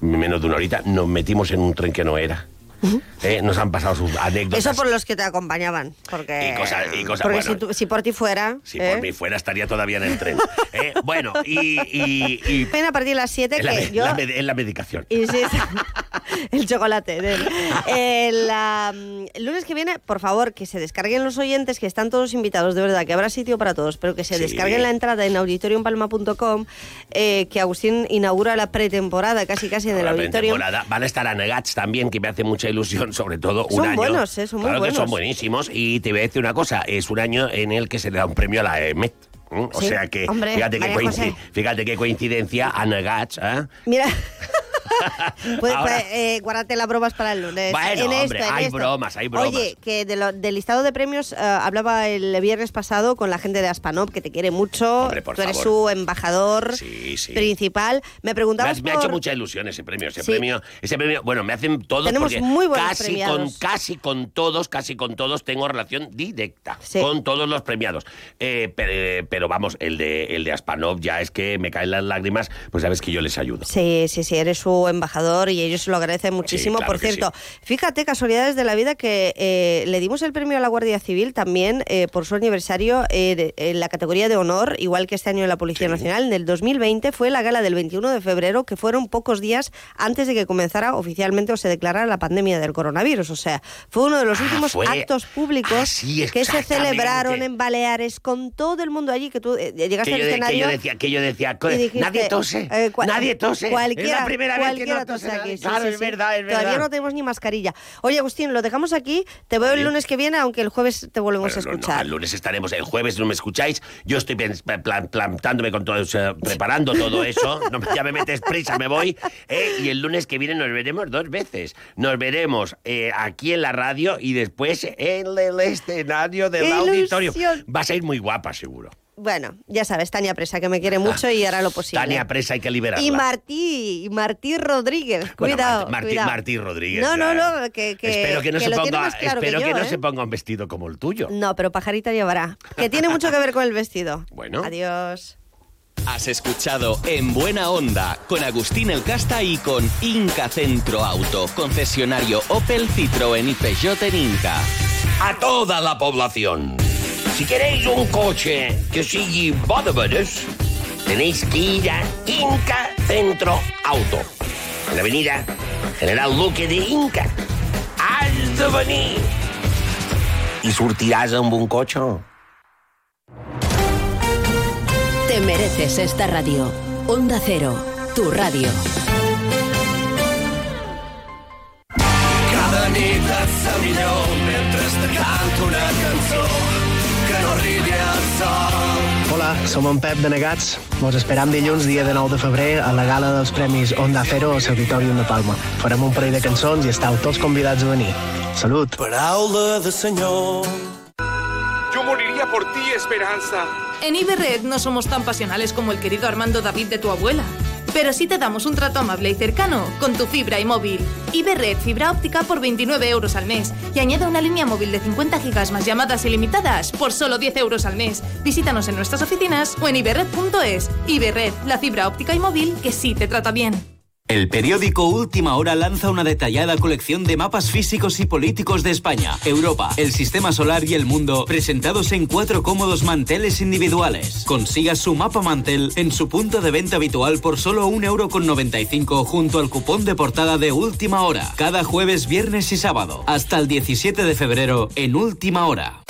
menos de una horita. Nos metimos en un tren que no era. Eh, Nos han pasado sus anécdotas. Eso por los que te acompañaban. Porque, Y cosas- y porque bueno. si, por ti fuera... Si ¿eh? por mí fuera, estaría todavía en el tren. Eh, bueno, y... y, y- Ven a partir de las 7 en, la, que yo... la med- en la medicación. Insisto. el chocolate. del- El, lunes que viene, por favor, que se descarguen los oyentes, que están todos invitados, de verdad, que habrá sitio para todos, pero que se Sí. descarguen la entrada en auditoriumpalma.com, eh, que Agustín inaugura la pretemporada casi casi en el La pretemporada. Van a estar a Negats también, que me hace mucha ilusión, sobre todo un año. buenos, eh, son muy claro que buenos. son buenísimos. Y te voy a decir una cosa, es un año en el que se le da un premio a la EMET. O sea que, hombre, fíjate, coinci- fíjate qué coincidencia a Negats, ¿eh? Mira. Pues, Ahora- pues, eh, guárdate las bromas para el lunes. Bueno, En esto, hombre, en hay esto. bromas, hay bromas. Oye, que de lo- del listado de premios eh, hablaba el viernes pasado con la gente de Aspanop, que te quiere mucho. Hombre, por Tú eres favor. su embajador Sí, sí. principal. Me Me ha, preguntabas me ha por- hecho mucha ilusión ese premio, ese Sí. premio, ese premio, bueno, me hacen todos Tenemos porque muy buenos casi premiados. con casi con todos, casi con todos tengo relación directa con todos los premiados. Eh, pero, pero vamos, el de el de Aspanov ya es que me caen las lágrimas, pues sabes que yo les ayudo. Sí, sí, sí, eres su embajador y ellos se lo agradecen muchísimo. claro Por cierto, fíjate, casualidades de la vida, que eh, le dimos el premio a la Guardia Civil también eh, por su aniversario eh, en la categoría de honor, igual que este año en la Policía Nacional. En el 2020 fue la gala del 21 de febrero, que fueron pocos días antes de que comenzara oficialmente o se declarara la pandemia del coronavirus. O sea, fue uno de los últimos fue- actos públicos Ah, sí, que se celebraron en Baleares con todo el mundo allí, que tú eh, llegaste Que al yo, de- que escenario... yo decía, que yo decía, nadie tose, eh, nadie tose. Cualquiera, es la primera vez nadie. sí, claro, sí, es sí. verdad, es verdad. Todavía no tenemos ni mascarilla. Oye, Agustín, lo dejamos aquí. Te veo el lunes que viene, aunque el jueves te volvemos Bueno, a no, no, escuchar. el lunes estaremos, el jueves no me escucháis, yo estoy plan- plantándome con todo eso, preparando todo eso, no, ya me metes prisa, me voy, eh, y el lunes que viene nos veremos dos veces. Nos veremos eh, aquí en la radio y después en el escenario del ¡Qué auditorio. Vas a ir muy guapa, seguro. Bueno, ya sabes, Tania Presa, que me quiere mucho y hará lo posible. Tania Presa hay que liberarla. Y Martí, y Martí Rodríguez, Bueno, cuidado, Martí, cuidado. Martí Rodríguez. No, no, no, que, que, espero que no, que se lo tiene ponga, más claro espero que, que, yo, no ¿eh? se ponga un vestido como el tuyo. No, pero pajarita llevará. Que tiene mucho que ver con el vestido. Bueno. Adiós. Has escuchado En Buena Onda con Agustín El Casta y con Inca Centro Auto, concesionario Opel, Citroën y Peugeot en Inca. A toda la población. Si queréis un coche que sigue bodeberes, tenéis que ir a Inca Centro Auto. En la avenida General Luque de Inca. Has de venir. I sortiràs amb un cotxe. Te mereces esta radio. Onda Cero, tu radio. Cada nit et sa millor mentre te canto una cançó Hola, som en Pep de Negats. Vos esperam dilluns, dia de 9 de febrer, a la gala dels Premis Onda Cero al Auditorium de Palma. Farem un parell de cançons i estàu tots convidats a venir. Salut! Paraula de senyor. Yo moriría por ti, Esperanza. En Iberred no somos tan pasionales como el querido Armando David de tu abuela. Pero sí te damos un trato amable y cercano con tu fibra y móvil. Iberred Fibra Óptica por 29 euros al mes. Y añade una línea móvil de 50 gigas más llamadas ilimitadas por solo 10 euros al mes. Visítanos en nuestras oficinas o en iberred.es. Iberred, la fibra óptica y móvil que sí te trata bien. El periódico Última Hora lanza una detallada colección de mapas físicos y políticos de España, Europa, el sistema solar y el mundo, presentados en cuatro cómodos manteles individuales. Consiga su mapa mantel en su punto de venta habitual por solo 1,95€ junto al cupón de portada de Última Hora, cada jueves, viernes y sábado, hasta el 17 de febrero en Última Hora.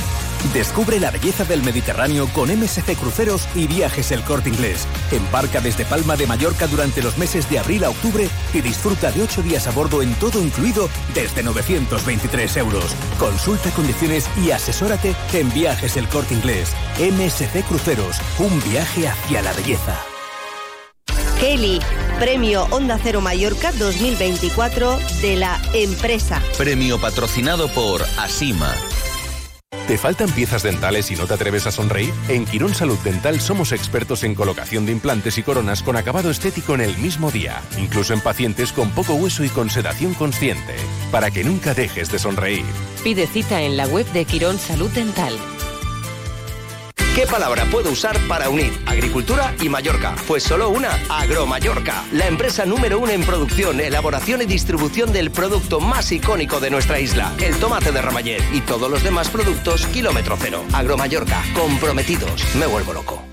Descubre la belleza del Mediterráneo con MSC Cruceros y Viajes El Corte Inglés. Embarca desde Palma de Mallorca durante los meses de abril a octubre y disfruta de ocho días a bordo en todo incluido desde 923 euros. Consulta condiciones y asesórate en Viajes El Corte Inglés. MSC Cruceros, un viaje hacia la belleza. Kelly, Premio Onda Cero Mallorca 2024 de la empresa. Premio patrocinado por Asima. ¿Te faltan piezas dentales y no te atreves a sonreír? En Quirón Salud Dental somos expertos en colocación de implantes y coronas con acabado estético en el mismo día, incluso en pacientes con poco hueso y con sedación consciente, para que nunca dejes de sonreír. Pide cita en la web de Quirón Salud Dental. ¿Qué palabra puedo usar para unir agricultura y Mallorca? Pues solo una, Agromallorca, la empresa número uno en producción, elaboración y distribución del producto más icónico de nuestra isla, el tomate de Ramallet y todos los demás productos kilómetro cero. Agromallorca, comprometidos, me vuelvo loco.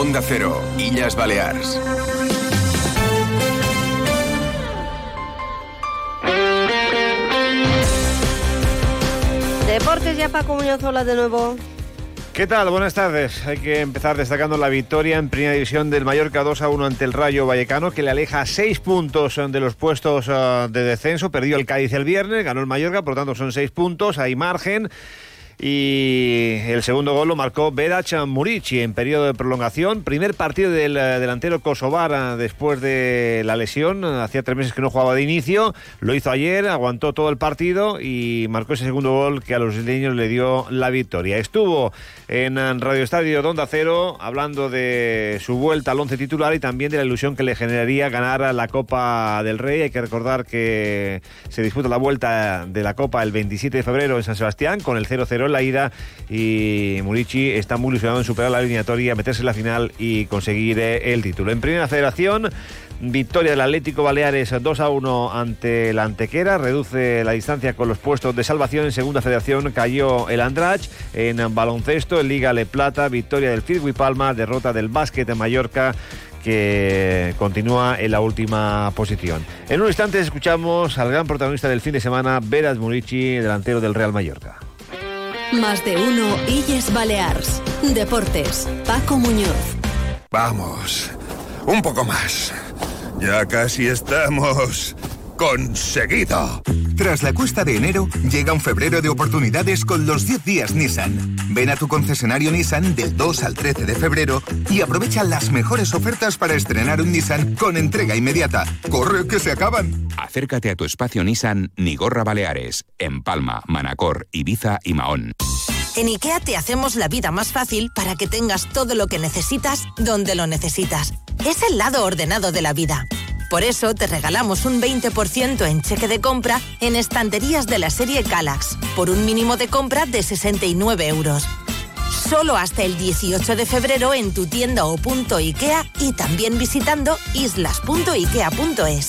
Onda Cero, Illas Balears. Deportes ya Paco Muñoz, hola de nuevo. ¿Qué tal? Buenas tardes. Hay que empezar destacando la victoria en primera división del Mallorca 2 a 1 ante el Rayo Vallecano, que le aleja seis puntos de los puestos eh, de descenso. Perdió el Cádiz el viernes, ganó el Mallorca, por lo tanto son seis puntos, hay margen. Y el segundo gol lo marcó Vedac Murici en periodo de prolongación. Primer partido del eh, delantero kosovar eh, después de la lesión. Hacía tres meses que no jugaba de inicio. Lo hizo ayer, aguantó todo el partido y marcó ese segundo gol que a los isleños le dio la victoria. Estuvo en Radio Estadio Donda Cero hablando de su vuelta al once titular y también de la ilusión que le generaría ganar la Copa del Rey. Hay que recordar que se disputa la vuelta de la Copa el 27 de febrero en San Sebastián con el 0-0 la ida y Murici está muy ilusionado en superar la eliminatoria, meterse en la final y conseguir eh, el título. En primera federación, victoria del Atlético Baleares 2 a 1 ante la Antequera, reduce la distancia con los puestos de salvación. En segunda federación cayó el Andrach en baloncesto, en Liga Le Plata, victoria del Firgui Palma, derrota del Básquet de Mallorca que continúa en la última posición. En un instante escuchamos al gran protagonista del fin de semana, Veras Murici, delantero del Real Mallorca. Más de uno Illes Balears. Deportes. Paco Muñoz. Vamos. Un poco más. Ya casi estamos conseguido. Tras la cuesta de enero, llega un febrero de oportunidades con los 10 días Nissan. Ven a tu concesionario Nissan del 2 al 13 de febrero y aprovecha las mejores ofertas para estrenar un Nissan con entrega inmediata. ¡Corre que se acaban! Acércate a tu espacio Nissan Nigorra Baleares, en Palma, Manacor, Ibiza y Mahón. En IKEA te hacemos la vida más fácil para que tengas todo lo que necesitas donde lo necesitas. Es el lado ordenado de la vida. Por eso te regalamos un 20% en cheque de compra en estanterías de la serie Calax, por un mínimo de compra de 69 euros. Solo hasta el 18 de febrero en tu tienda o punto IKEA y también visitando islas.ikea.es.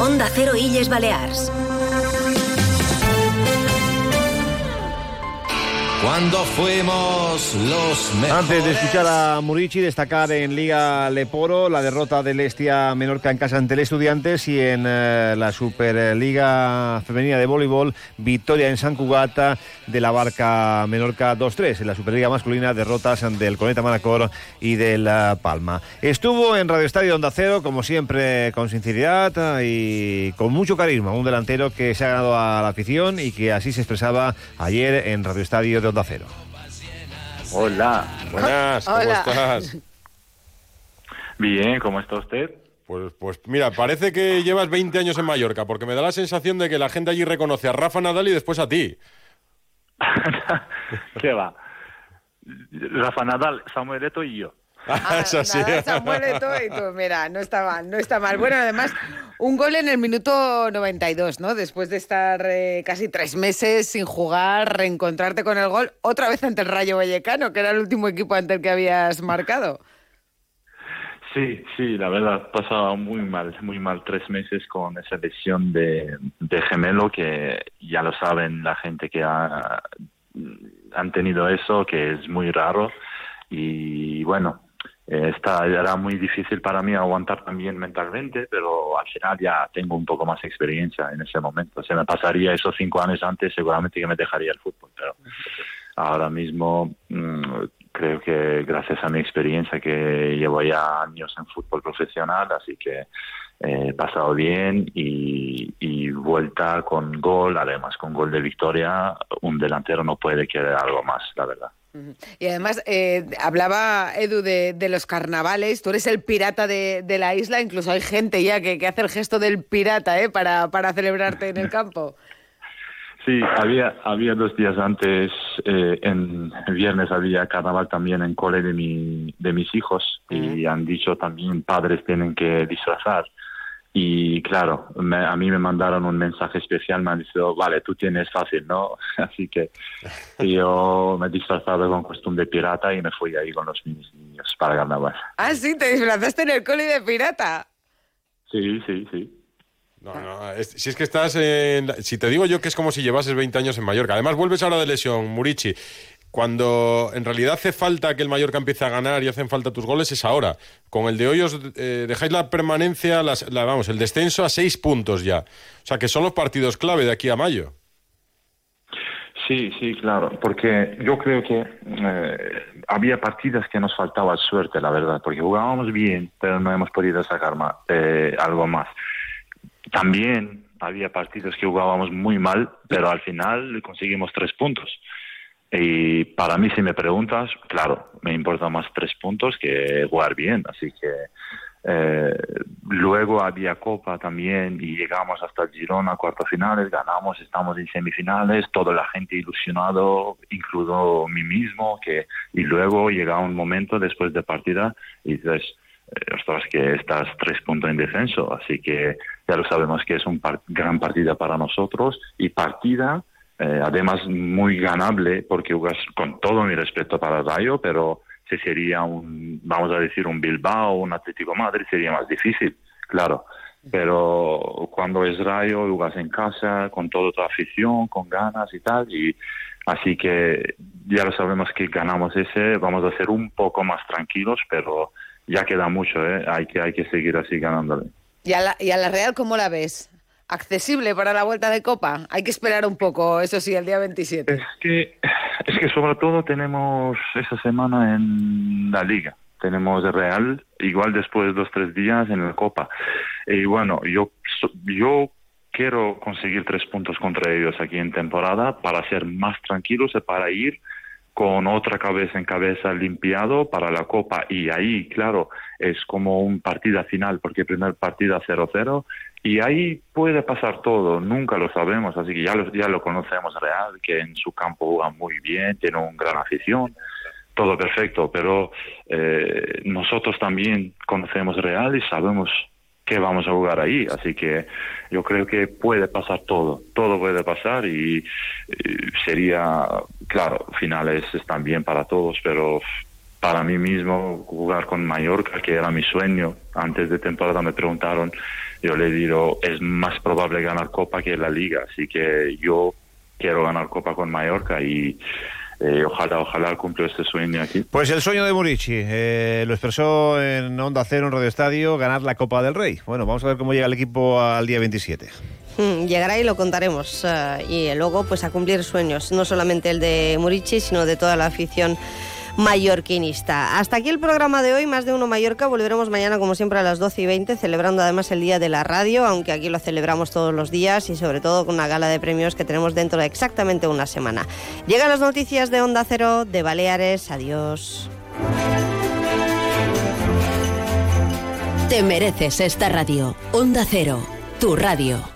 Onda Cero Illes Balears. Cuando fuimos los mejores. Antes de escuchar a Murici, destacar en Liga Leporo la derrota del Estia Menorca en casa ante el Estudiantes y en eh, la Superliga Femenina de Voleibol, victoria en San Cugata de la Barca Menorca 2-3. En la Superliga Masculina, derrotas del Coneta Manacor y del Palma. Estuvo en Radio Estadio Onda Cero, como siempre, con sinceridad y con mucho carisma. Un delantero que se ha ganado a la afición y que así se expresaba ayer en Radio Estadio de Onda Cero. Hola. Buenas, ¿cómo Hola. estás? Bien, ¿cómo está usted? Pues, pues mira, parece que llevas 20 años en Mallorca, porque me da la sensación de que la gente allí reconoce a Rafa Nadal y después a ti. ¿Qué va? Rafa Nadal, Samuel Eto'o y yo. Ah, es así. Nada, Samuel Eto'o y tú, mira, no está mal, no está mal. Bueno, además, un gol en el minuto 92, ¿no? Después de estar eh, casi tres meses sin jugar, reencontrarte con el gol, otra vez ante el Rayo Vallecano, que era el último equipo ante el que habías marcado. Sí, sí, la verdad, pasaba muy mal, muy mal tres meses con esa lesión de, de gemelo que ya lo saben la gente que ha, han tenido eso, que es muy raro. Y bueno, eh, está, era muy difícil para mí aguantar también mentalmente, pero al final ya tengo un poco más experiencia en ese momento. Se me pasaría esos cinco años antes, seguramente que me dejaría el fútbol, pero ahora mismo mm, creo que gracias a mi experiencia que llevo ya años en fútbol profesional, así que eh, he pasado bien y, y vuelta con gol, además con gol de victoria, un delantero no puede querer algo más, la verdad. Y además, eh, hablaba Edu de, de los carnavales, tú eres el pirata de, de la isla, incluso hay gente ya que, que hace el gesto del pirata ¿eh? para, para celebrarte en el campo. Sí, había, había dos días antes, eh, en el viernes había carnaval también en cole de, mi, de mis hijos y han dicho también padres tienen que disfrazar. Y claro, me- a mí me mandaron un mensaje especial, me han dicho, vale, tú tienes fácil, ¿no? Así que yo me he disfrazado con costumbre de pirata y me fui ahí con los mis niños para carnaval. Ah, sí, te disfrazaste en el cole de pirata. Sí, sí, sí. No, no, es- si es que estás en... la- Si te digo yo que es como si llevases 20 años en Mallorca. Además, vuelves ahora de lesión, Murici. Cuando en realidad hace falta que el Mallorca empiece a ganar y hacen falta tus goles es ahora. Con el de hoy os eh, dejáis la permanencia, las- la, vamos, el descenso a seis puntos ya. O sea, que son los partidos clave de aquí a mayo. Sí, sí, claro, porque yo creo que eh, había partidas que nos faltaba suerte, la verdad, porque jugábamos bien, pero no hemos podido sacar ma- eh, algo más. También había partidos que jugábamos muy mal, pero al final conseguimos tres puntos. Y para mí, si me preguntas, claro, me importa más tres puntos que jugar bien, así que eh, luego había Copa también y llegamos hasta el Girona, cuartos finales, ganamos, estamos en semifinales, toda la gente ilusionado, incluido mí mismo, que y luego llega un momento después de partida y dices, eh, ostras, que estás tres puntos en descenso, así que ya lo sabemos que es un gran partida para nosotros y partida, eh, además muy ganable, porque con todo mi respeto para Rayo, pero si sería un, vamos a decir, un Bilbao un Atlético Madrid, sería más difícil, claro. Pero cuando es Rayo, jugas en casa, con toda tu afición, con ganas y tal, y así que ya lo sabemos que ganamos ese, vamos a ser un poco más tranquilos, pero ya queda mucho, ¿eh? hay, que, hay que seguir así ganándole. ¿Y a, la, ¿Y a la Real cómo la ves? ¿Accesible para la vuelta de Copa? Hay que esperar un poco, eso sí, el día 27. Es que, es que sobre todo tenemos esa semana en la Liga. Tenemos Real, igual después de dos tres días en la Copa. Y bueno, yo, yo quiero conseguir tres puntos contra ellos aquí en temporada para ser más tranquilos y para ir con otra cabeza en cabeza limpiado para la Copa y ahí, claro, es como un partido final, porque primer partido 0-0 y ahí puede pasar todo, nunca lo sabemos, así que ya lo, ya lo conocemos Real, que en su campo juega muy bien, tiene una gran afición, todo perfecto, pero eh, nosotros también conocemos Real y sabemos que vamos a jugar ahí. Así que yo creo que puede pasar todo, todo puede pasar y, sería, claro, finales están bien para todos, pero para mí mismo jugar con Mallorca, que era mi sueño, antes de temporada me preguntaron, yo le digo, es más probable ganar Copa que la Liga, así que yo quiero ganar Copa con Mallorca y eh, ojalá, ojalá cumpla este sueño aquí. Pues el sueño de Murici, eh, lo expresó en Onda Cero, en Radio Estadio, ganar la Copa del Rey. Bueno, vamos a ver cómo llega el equipo al día 27. Hmm, llegará y lo contaremos. Eh, y luego, pues a cumplir sueños, no solamente el de Murici, sino de toda la afición mallorquinista. Hasta aquí el programa de hoy, más de uno Mallorca. Volveremos mañana, como siempre, a las 12 y 20, celebrando además el Día de la Radio, aunque aquí lo celebramos todos los días y sobre todo con una gala de premios que tenemos dentro de exactamente una semana. Llegan las noticias de Onda Cero, de Baleares. Adiós. Te mereces esta radio. Onda Cero, tu radio.